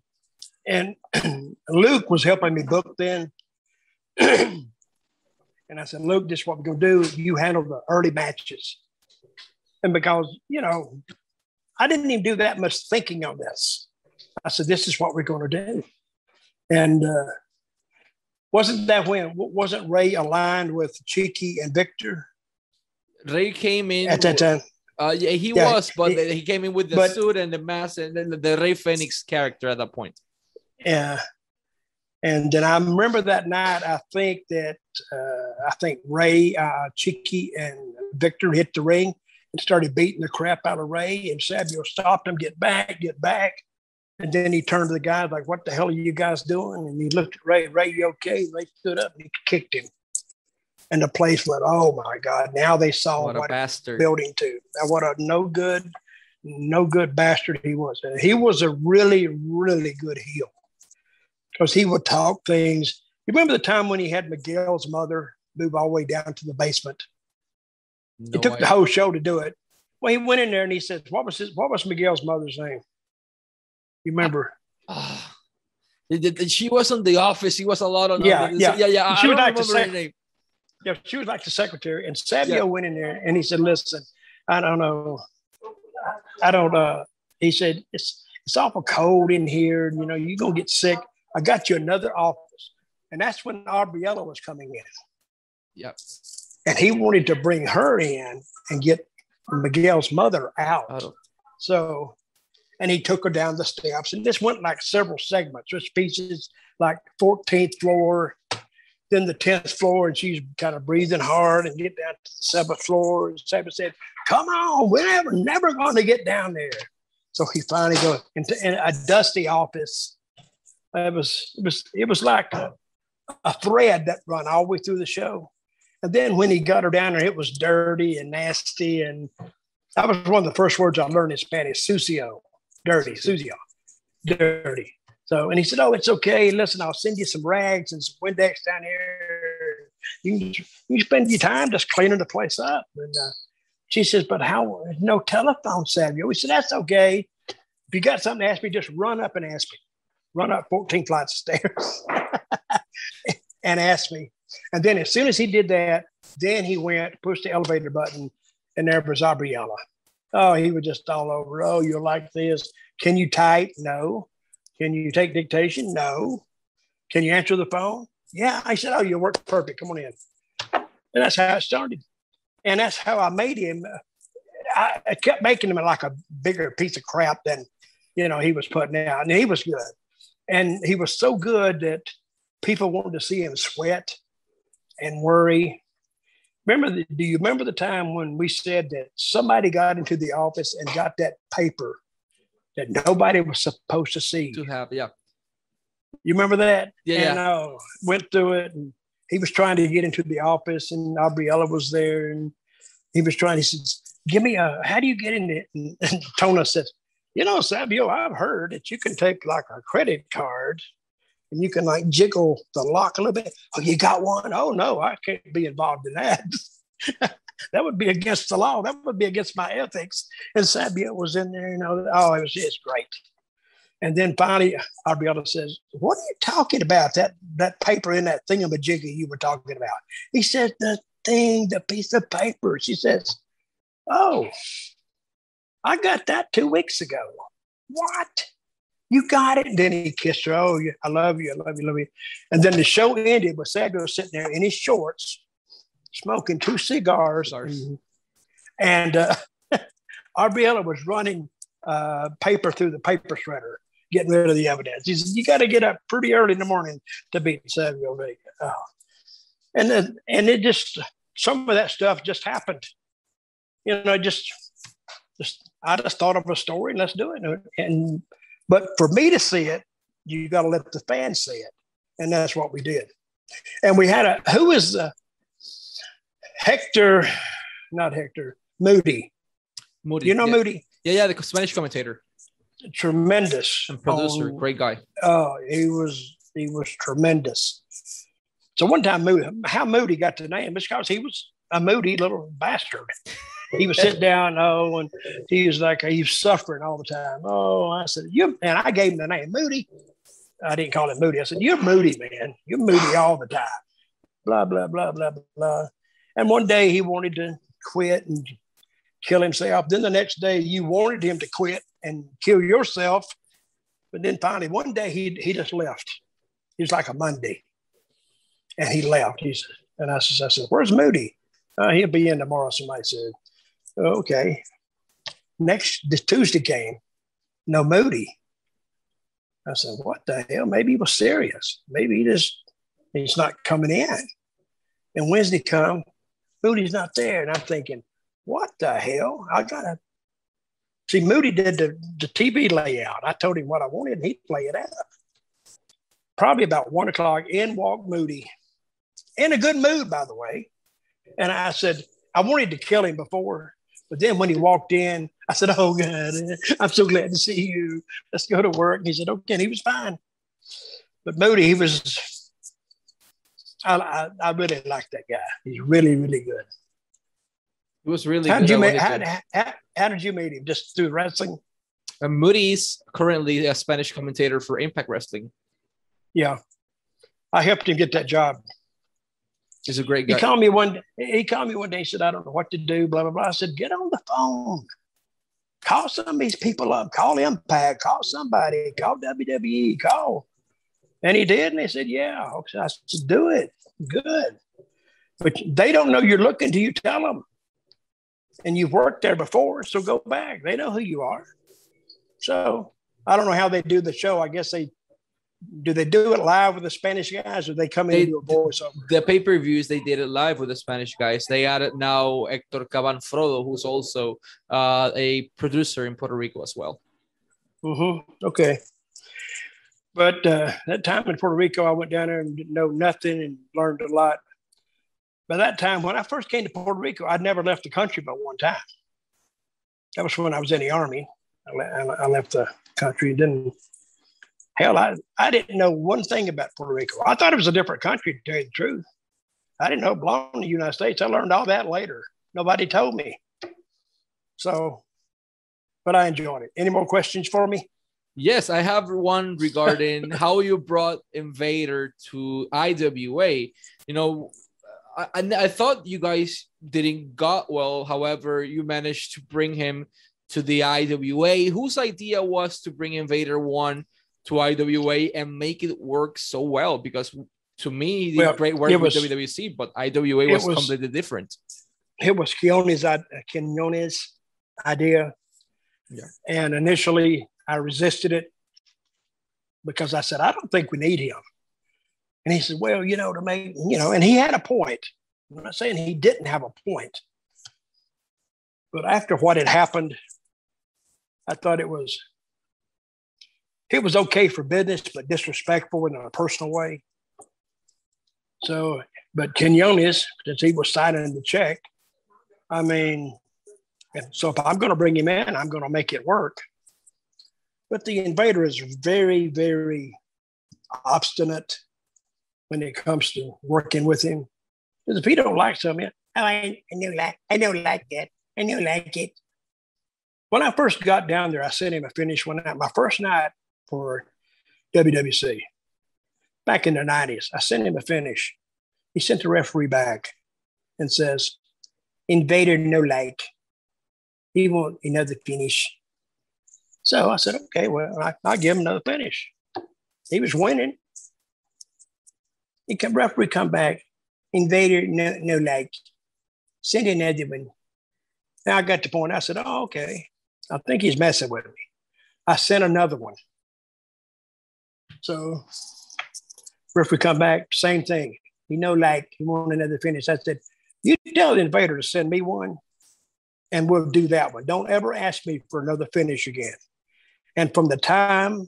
and [clears throat] Luke was helping me book then. [clears throat] and I said, Luke, this is what we're going to do. You handle the early matches. And because, you know, I didn't even do that much thinking on this. I said, this is what we're going to do. And uh, wasn't that when, wasn't Ray aligned with Chicky and Victor Ray came in. at that time? Uh, yeah, he Yeah, was, but he- he came in with the but- suit and the mask and then the Ray Phoenix character at that point. Yeah. And then I remember that night, I think that, uh, I think Ray, uh, Chicky, and Victor hit the ring and started beating the crap out of Ray. And Savio stopped him, get back, get back. And then he turned to the guys like, "What the hell are you guys doing?" And he looked at Ray. Ray, you okay? Ray stood up and he kicked him, and the place went, "Oh my God!" Now they saw What what, a bastard. building to. Now, what a no good, no good bastard he was. And he was a really, really good heel because he would talk things. You remember the time when he had Miguel's mother move all the way down to the basement? No it took the whole show to do it. Well, he went in there and he said, "What was his? What was Miguel's mother's name? You remember?" Uh, she was on The Office. He was a lot on. Yeah, yeah, yeah, yeah. She I was don't like the remember her sec- name. Yeah, she was like the secretary. And Savio Yeah. went in there and he said, "Listen, I don't know, I don't." uh He said, "It's it's awful cold in here. You know, you're gonna get sick. I got you another office." And that's when Arbiella was coming in. Yep. And he wanted to bring her in and get Miguel's mother out. I So, and he took her down the steps, and this went like several segments, just pieces like 14th floor, then the 10th floor, and she's kind of breathing hard and get down to the seventh floor. And Seven said, "Come on, we're never, never going to get down there." So he finally goes into in a dusty office. It was, it was, it was like a, a thread that run all the way through the show. And then when he got her down there, it was dirty and nasty. And that was one of the first words I learned in Spanish, sucio, dirty, sucio, dirty. So, and he said, Oh, it's okay. Listen, I'll send you some rags and some Windex down here. You can, you can spend your time just cleaning the place up. And uh, she says, But how? No telephone, Savio. We said, That's okay. If you got something to ask me, just run up and ask me. Run up 14 flights of stairs [laughs] and ask me. And then as soon as he did that, then he went, pushed the elevator button, and there was Gabriella. Oh, he was just all over. Oh, you're like this. Can you type? No. Can you take dictation? No. Can you answer the phone? Yeah. I said, Oh, you work perfect. Come on in. And that's how it started. And that's how I made him. Uh, I, I kept making him like a bigger piece of crap than, you know, he was putting out. And he was good. And he was so good that people wanted to see him sweat and worry. Remember, the, do you remember the time when we said that somebody got into the office and got that paper that nobody was supposed to see? To have, yeah. You remember that? Yeah, And uh, went through it, and he was trying to get into the office, and Gabriella was there, and he was trying. He says, "Give me a. How do you get in it?" And, [laughs] and Tona says, "You know, Savio, I've heard that you can take like a credit card." And you can like jiggle the lock a little bit. Oh, you got one? Oh no, I can't be involved in that. [laughs] that would be against the law. That would be against my ethics. And Savio was in there, you know. Oh, it was it's great. And then finally, Arbiella says, "What are you talking about? That that paper in that thingamajiggy you were talking about?" He says, "The thing, the piece of paper." She says, "Oh, I got that two weeks ago." What? You got it? And then he kissed her. Oh, yeah, I love you. I love you. Love you. And then the show ended with Sago sitting there in his shorts, smoking two cigars. Cigars. And uh, [laughs] Arbiella was running uh, paper through the paper shredder, getting rid of the evidence. He said, You got to get up pretty early in the morning to beat Savio Vega. Oh. And then, and it just, some of that stuff just happened. You know, just, just, I just thought of a story and let's do it. And, but for me to see it, you got to let the fans see it. And that's what we did. And we had a, who is Hector, not Hector, Moody. Moody. You know yeah. Moody? Yeah, yeah, the Spanish commentator Tremendous. and producer, on- great guy. Oh, he was he was tremendous. So one time, Moody, how Moody got the name is because he was a moody little bastard. He would sit down, oh, and he was like he was suffering all the time. Oh, I said, you and I gave him the name Moody. I didn't call him Moody. I said, You're moody, man. You're moody all the time. Blah, blah, blah, blah, blah. And one day he wanted to quit and kill himself. Then the next day you wanted him to quit and kill yourself. But then finally one day he he just left. He was like a Monday. And he left. He said, and I said, I said, Where's Moody? Uh, he'll be in tomorrow. Somebody said, Oh, okay. Next the Tuesday came, no Moody. I said, What the hell? Maybe he was serious. Maybe he just he's not coming in. And Wednesday come, Moody's not there. And I'm thinking, what the hell? I gotta see Moody did the, the TV layout. I told him what I wanted and he'd play it out. Probably about one o'clock, in walked Moody. In a good mood, by the way. And I said, I wanted to kill him before, but then when he walked in, I said, Oh God, I'm so glad to see you. Let's go to work. And he said, Okay, and he was fine. But Moody, he was I, I, I really like that guy. He's really, really good. It was really How good did you meet? How, how, how did you meet him? Just through wrestling? Uh, Moody's currently a Spanish commentator for Impact Wrestling. Yeah, I helped him get that job. He's a great guy. He called me one. He called me one day. He said, "I don't know what to do." Blah blah blah. I said, "Get on the phone. Call some of these people up. Call Impact. Call somebody. Call WWE. Call." And he did, and they said, "Yeah." I said, "Do it. Good." But they don't know you're looking till you tell them. And you've worked there before, so go back. They know who you are. So I don't know how they do the show. I guess they do they do it live with the Spanish guys, or they come in They- and do a voiceover. the pay-per-views they did it live with the Spanish guys. They added now Hector Caban Frodo, who's also uh, a producer in Puerto Rico as well. Mm-hmm. Okay. But uh, that time in Puerto Rico, I went down there and didn't know nothing and learned a lot. By that time, when I first came to Puerto Rico, I'd never left the country but one time. That was when I was in the army. I, le- I left the country didn't. Hell, I, I didn't know one thing about Puerto Rico. I thought it was a different country, to tell you the truth. I didn't know it belonged to the United States. I learned all that later. Nobody told me. So, but I enjoyed it. Any more questions for me? Yes, I have one regarding [laughs] how you brought Invader to IWA. You know, I, I, I thought you guys didn't got well. However, you managed to bring him to the IWA. Whose idea was to bring Invader One to IWA and make it work so well? Because to me, he did Well, great work it with WWC, but IWA was, was- completely different. it was Quinones', idea. Yeah. And initially, I resisted it because I said, I don't think we need him. And he said, Well, you know, to make, you know, and he had a point. I'm not saying he didn't have a point. But after what had happened, I thought it was it was okay for business, but disrespectful in a personal way. So, but Quinones, since he was signing the check, I mean, so if I'm going to bring him in, I'm going to make it work. But the invader is very, very obstinate when it comes to working with him. Because if he don't like something, oh, I, I don't like, I don't like that. I don't like it. When I first got down there, I sent him a finish one night. My first night for WWC back in the 90s. I sent him a finish. He sent the referee back and says, Invader no like. He want another finish. So I said, okay, well, I, I'll give him another finish. He was winning. He come referee come back. Invader no no like. Send another one. Now I got the point. I said, oh, okay. I think he's messing with me. I sent another one. So referee come back, same thing. You know like he want another finish. I said, you tell the invader to send me one and we'll do that one. Don't ever ask me for another finish again. And from the time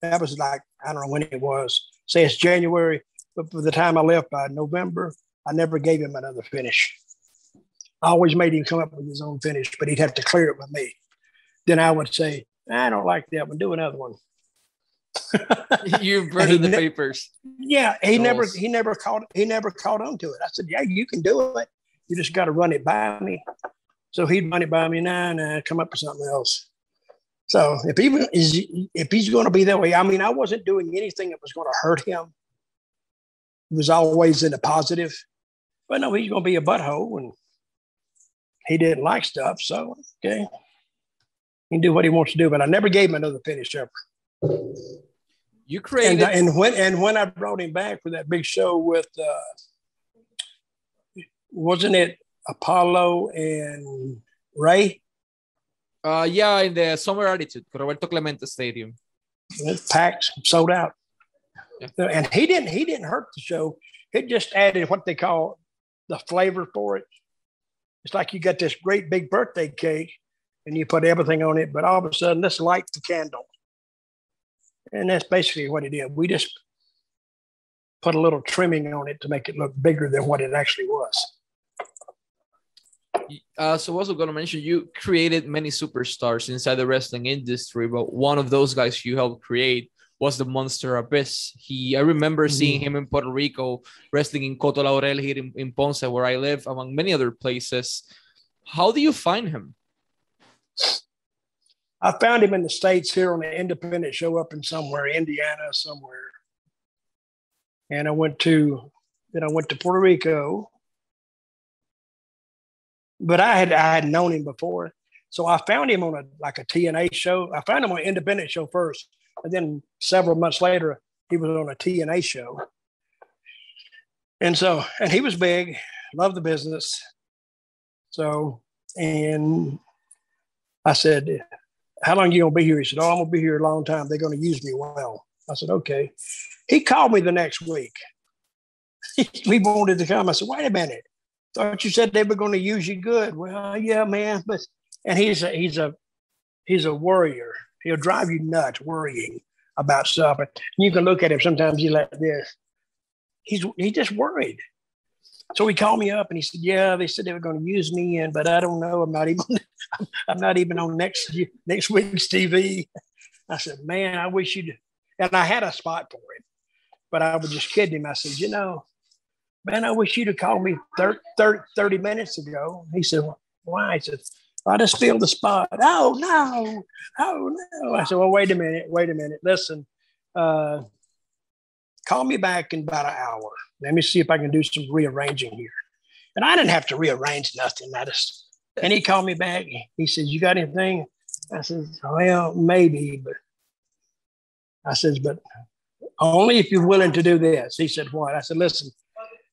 that was like, I don't know when it was, say it's January, but for the time I left by November, I never gave him another finish. I always made him come up with his own finish, but he'd have to clear it with me. Then I would say, I don't like that one, do another one. [laughs] you he burned the ne- papers. Yeah, he never he never caught he never caught on to it. I said, Yeah, you can do it. You just got to run it by me. So he'd run it by me, nah, nah, come up with something else. So if he wa- is if he's going to be that way, I mean, I wasn't doing anything that was going to hurt him. He was always in the positive. But no, he's going to be a butthole, and he didn't like stuff. So okay, he can do what he wants to do. But I never gave him another finish ever. You And, created and when and when I brought him back for that big show with, uh, wasn't it Apollo and Ray? uh yeah in the summer attitude, Roberto Clemente Stadium. It packed, sold out. Yeah. And he didn't he didn't hurt the show. It just added what they call the flavor for it. It's like you got this great big birthday cake and you put everything on it, but all of a sudden let's light the candle. And that's basically what it did. We just put a little trimming on it to make it look bigger than what it actually was. Uh, so also going to mention you created many superstars inside the wrestling industry, but one of those guys you helped create was the Monster Abyss. He, I remember seeing him in Puerto Rico wrestling in Coto Laurel here in, in Ponce, where I live, among many other places. How do you find him? I found him in the States here on an independent show up in somewhere, Indiana, somewhere. And I went to, then I went to Puerto Rico. But I had I had known him before. So I found him on a like a TNA show. I found him on an independent show first. And then several months later, he was on a TNA show. And so, and he was big, loved the business. So, and I said, How long you gonna be here? He said, Oh, I'm gonna be here a long time. They're gonna use me well. I said, Okay. He called me the next week. [laughs] we wanted to come. I said, Wait a minute. Thought you said they were gonna use you good. Well, yeah, man. But and he's a he's a he's a worrier. He'll drive you nuts worrying about stuff. And you can look at him sometimes he's like this. He's he's just worried. So he called me up and he said, "Yeah, they said they were going to use me, and but I don't know. I'm not even. I'm not even on next next week's TV." I said, "Man, I wish you'd." And I had a spot for him, but I was just kidding him. I said, "You know, man, I wish you'd have called me 30, 30, 30 minutes ago." He said, "Why?" I said, I just filled the spot. Oh no, oh no. I said, well, wait a minute, wait a minute. Listen, uh, call me back in about an hour. Let me see if I can do some rearranging here. And I didn't have to rearrange nothing. I just and he called me back. He says, You got anything? I said, Well, maybe, but I says, but only if you're willing to do this. He said, What? I said, Listen,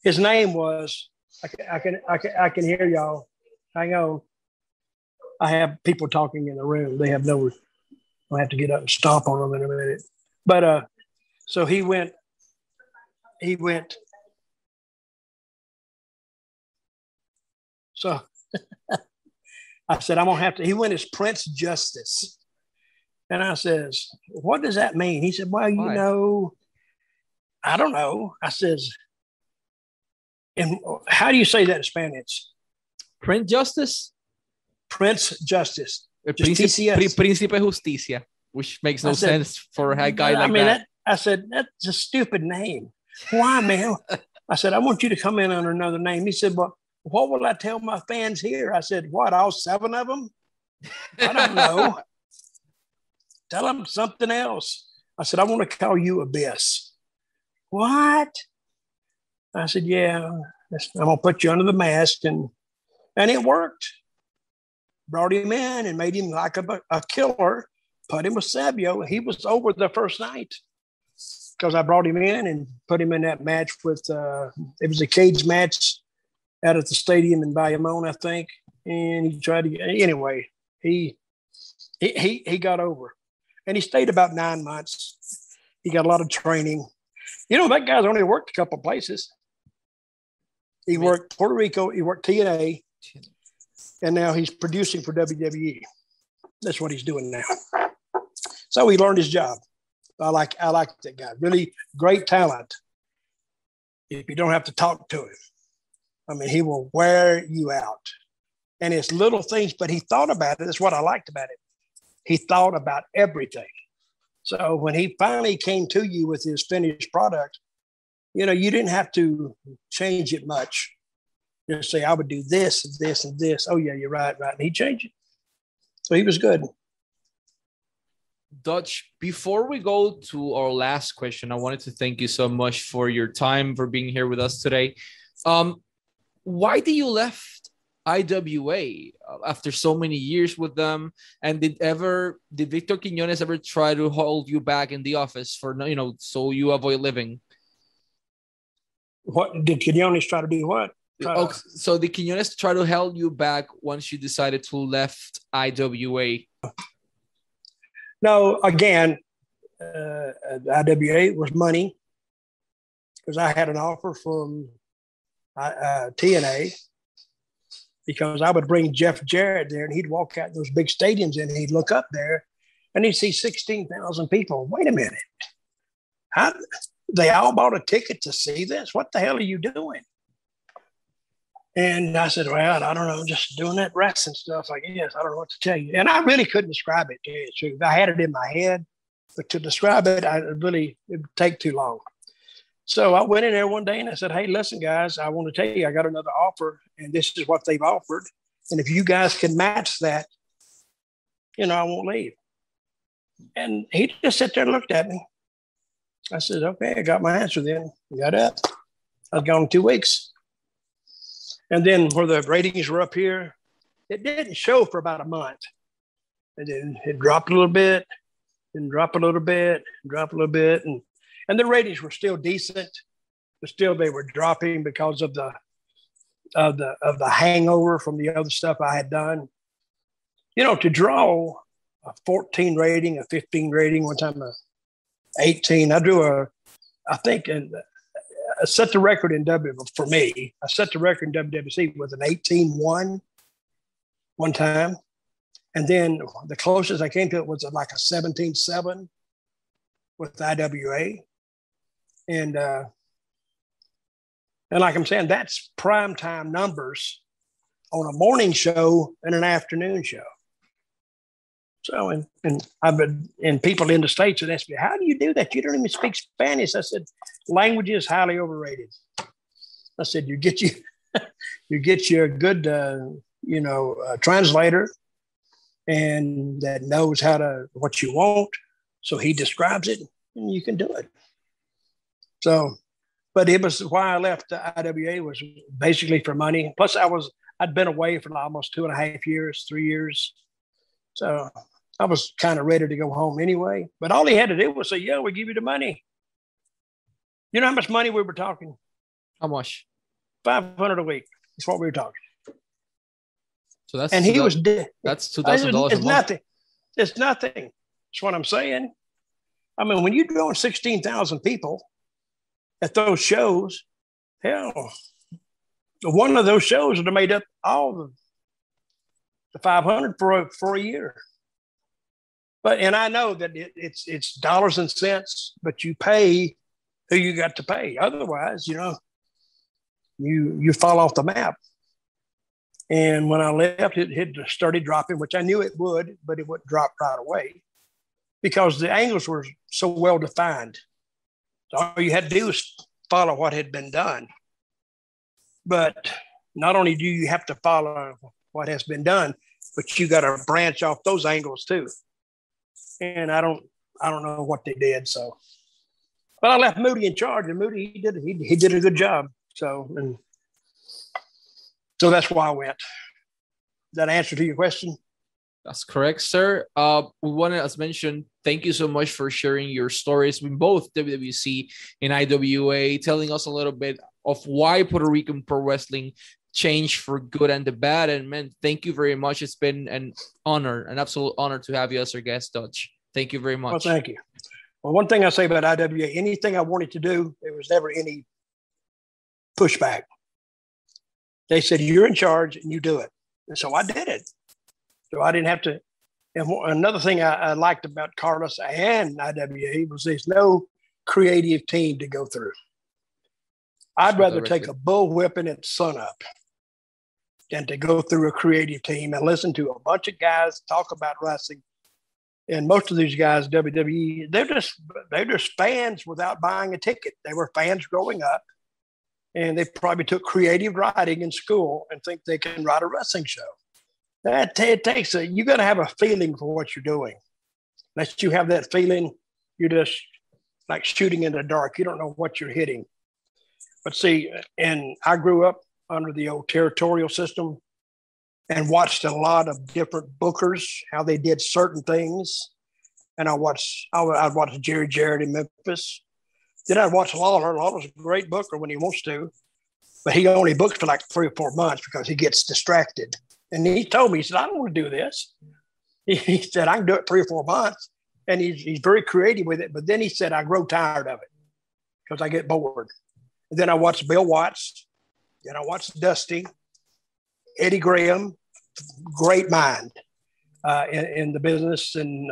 his name was I can I can I can, I can hear y'all. Hang on. I have people talking in the room. They have no. I have to get up and stomp on them in a minute. But uh, so he went. He went. So [laughs] I said, I'm gonna have to. He went as Prince Justice, and I says, "What does that mean?" He said, "Well, you Why? know, I don't know." I says, "And how do you say that in Spanish?" Prince Justice? Prince Justice. Príncipe, Príncipe Justicia, which makes no said- sense for a guy like I mean, that. that. I said, that's a stupid name. Why, man? I said, I want you to come in under another name. He said, Well, what will I tell my fans here? I said, What, all seven of them? I don't know. [laughs] tell them something else. I said, I want to call you Abyss. What? I said, Yeah, I'm going to put you under the mask. And, and it worked. Brought him in and made him like a, a killer put him with Savio. He was over the first night because I brought him in and put him in that match with. Uh, it was a cage match out at the stadium in Bayamon, I think, and he tried to get anyway. He he he, he got over, and he stayed about nine months. He got a lot of training. You know that guy's only worked a couple places. He worked Puerto Rico. He worked TNA, and now he's producing for WWE. That's what he's doing now. So he learned his job. I like I like that guy. Really great talent. If you don't have to talk to him, I mean, he will wear you out. And it's little things, but he thought about it. That's what I liked about it. He thought about everything. So when he finally came to you with his finished product, you know, you didn't have to change it much. Just say, I would do this and this and this. Oh, yeah, you're right, right. And he changed it. So he was good. Dutch, before we go to our last question, I wanted to thank you so much for your time, for being here with us today. Um, why did you left IWA uh, after so many years with them? And did ever did Victor Quinones ever try to hold you back in the office for you know so you avoid living? What did Quinones try to do? What? Try to- Oh, so did Quinones try to hold you back once you decided to left IWA? No, again, uh, IWA was money because I had an offer from uh, TNA because I would bring Jeff Jarrett there and he'd walk out those big stadiums and he'd look up there and he'd see 16,000 people. Wait a minute. How, they all bought a ticket to see this? What the hell are you doing? And I said, Well, I don't know, just doing that wrestling stuff, I guess. I don't know what to tell you. And I really couldn't describe it to you. I had it in my head, but to describe it, I really, it would take too long. So I went in there one day and I said, Hey, listen, guys, I want to tell you, I got another offer, and this is what they've offered. And if you guys can match that, you know, I won't leave. And he just sat there and looked at me. I said, okay, I got my answer then. Got up. I was gone two weeks. And then where the ratings were up here, it didn't show for about a month. And then it dropped a little bit, then drop a little bit, drop a little bit. And, and the ratings were still decent, but still they were dropping because of the of the of the hangover from the other stuff I had done. You know, to draw a 14 rating, a 15 rating, one time a 18. I drew a, I think, and I set the record in W for me. I set the record in WWC with an 18-1 one time. And then the closest I came to it was like a 17-7 with IWA. And uh, and like I'm saying, that's prime time numbers on a morning show and an afternoon show. So, and, and I've been, and people in the States would ask me, how do you do that? You don't even speak Spanish. I said, language is highly overrated. I said, you get you, [laughs] you get you a good, uh, you know, uh, translator and that knows how to, what you want. So he describes it and you can do it. So, but it was why I left the IWA was basically for money. Plus I was, I'd been away for almost two and a half years, three years. So I was kind of ready to go home anyway. But all he had to do was say, "Yeah, we give you the money." You know how much money we were talking? How much? Five hundred a week. That's what we were talking. So that's and he was dead. That's two thousand dollars. It's nothing. It's nothing. That's what I'm saying. I mean, when you're drawing sixteen thousand people at those shows, hell, one of those shows would have made up all the the five hundred for a, for a year. But and I know that it, it's it's dollars and cents, but you pay who you got to pay. Otherwise, you know, you you fall off the map. And when I left, it had started dropping, which I knew it would, but it wouldn't drop right away because the angles were so well defined. All you had to do was follow what had been done. But not only do you have to follow what has been done, but you got to branch off those angles too and I don't I don't know what they did. So, but I left Moody in charge, and Moody he did he, he did a good job. So and so that's why I went. That answer to your question? That's correct, sir. Uh, we want to, as mentioned, thank you so much for sharing your stories in both WWC and IWA, telling us a little bit of why Puerto Rican pro wrestling changed for good and the bad. And man, thank you very much. It's been an honor, an absolute honor to have you as our guest, Dutch. Thank you very much. Well, thank you. Well, one thing I say about IWA, anything I wanted to do, there was never any pushback. They said, You're in charge and you do it. And so I did it. So I didn't have to. And another thing I, I liked about Carlos and IWA was there's no creative team to go through. I'd rather take a bull whipping at sunup than to go through a creative team and listen to a bunch of guys talk about wrestling. And most of these guys, WWE, they're just they're just fans without buying a ticket. They were fans growing up, and they probably took creative writing in school and think they can write a wrestling show. That it takes a you got to have a feeling for what you're doing. Unless you have that feeling, you're just like shooting in the dark. You don't know what you're hitting. But see, and I grew up under the old territorial system and watched a lot of different bookers, how they did certain things. And I watched, I I'd watch Jerry Jarrett in Memphis. Then I'd watch Lawler. Lawler's a great booker when he wants to, but he only books for like three or four months because he gets distracted. And he told me, he said, I don't want to do this. He, he said, I can do it three or four months. And he's, he's very creative with it. But then he said, I grow tired of it because I get bored. And then I watched Bill Watts then I watched Dusty, Eddie Graham, great mind uh, in, in, the business, and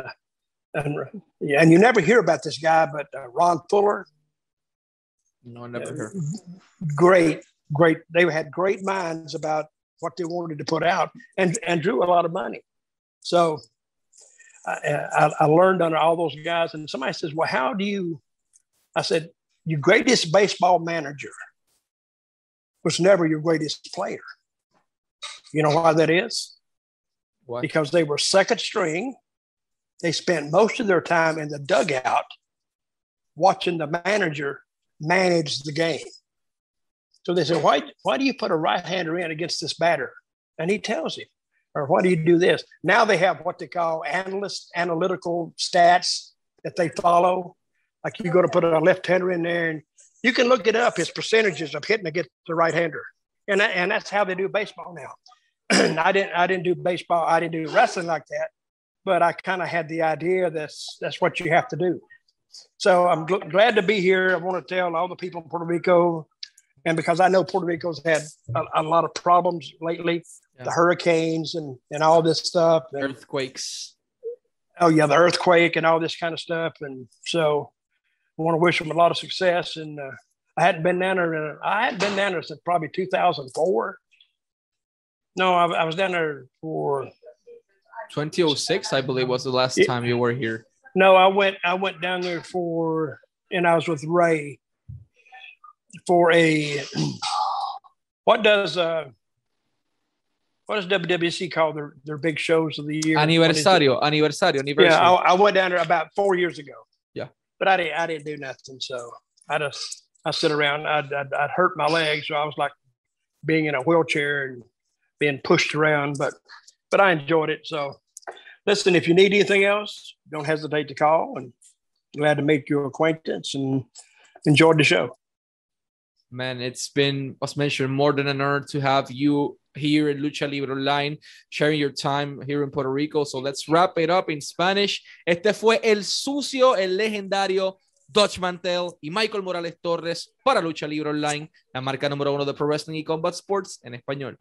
and and you never hear about this guy, but uh, Ron Fuller. No, I never heard. Great, great. They had great minds about what they wanted to put out, and and drew a lot of money. So I, I, learned under all those guys. And somebody says, "Well, how do you?" I said, "Your greatest baseball manager." was never your greatest player. You know why that is? What? Because they were second string. They spent most of their time in the dugout watching the manager manage the game. So they said, why, why do you put a right hander in against this batter? And he tells him, or why do you do this? Now they have what they call analyst analytical stats that they follow. Like you go to put a left hander in there and you can look it up, his percentages of hitting against the right hander. And, and that's how they do baseball now. [clears throat] I didn't I didn't do baseball, I didn't do wrestling like that, but I kind of had the idea that's that's what you have to do. So I'm gl- glad to be here. I want to tell all the people in Puerto Rico, and because I know Puerto Rico's had a, a lot of problems lately, Yeah. the hurricanes and and all this stuff. And, Earthquakes. oh yeah, the earthquake and all this kind of stuff. And so I want to wish them a lot of success. And uh, I hadn't been down there. In, I hadn't been down there since probably 2004. No, I, I was down there for 2006, I believe, was the last Yeah. time you were here. No, I went I went down there for and I was with Ray for a what does uh what does WWC call their their big shows of the year? What is it? Aniversario, aniversario, anniversary. Yeah, I, I went down there about four years ago. Yeah. but I didn't I didn't do nothing. So I just I sit around. I'd, I'd, I'd hurt my legs, so I was like being in a wheelchair and being pushed around. But but I enjoyed it. So listen, if you need anything else, don't hesitate to call. And glad to make your acquaintance and enjoyed the show. Man, it's been, as mentioned, more than an honor to have you here in Lucha Libre Online, sharing your time here in Puerto Rico. So let's wrap it up in Spanish. Este fue el sucio, el legendario Dutch Mantell y Michael Morales Torres para Lucha Libre Online, la marca número uno de Pro Wrestling y Combat Sports en español.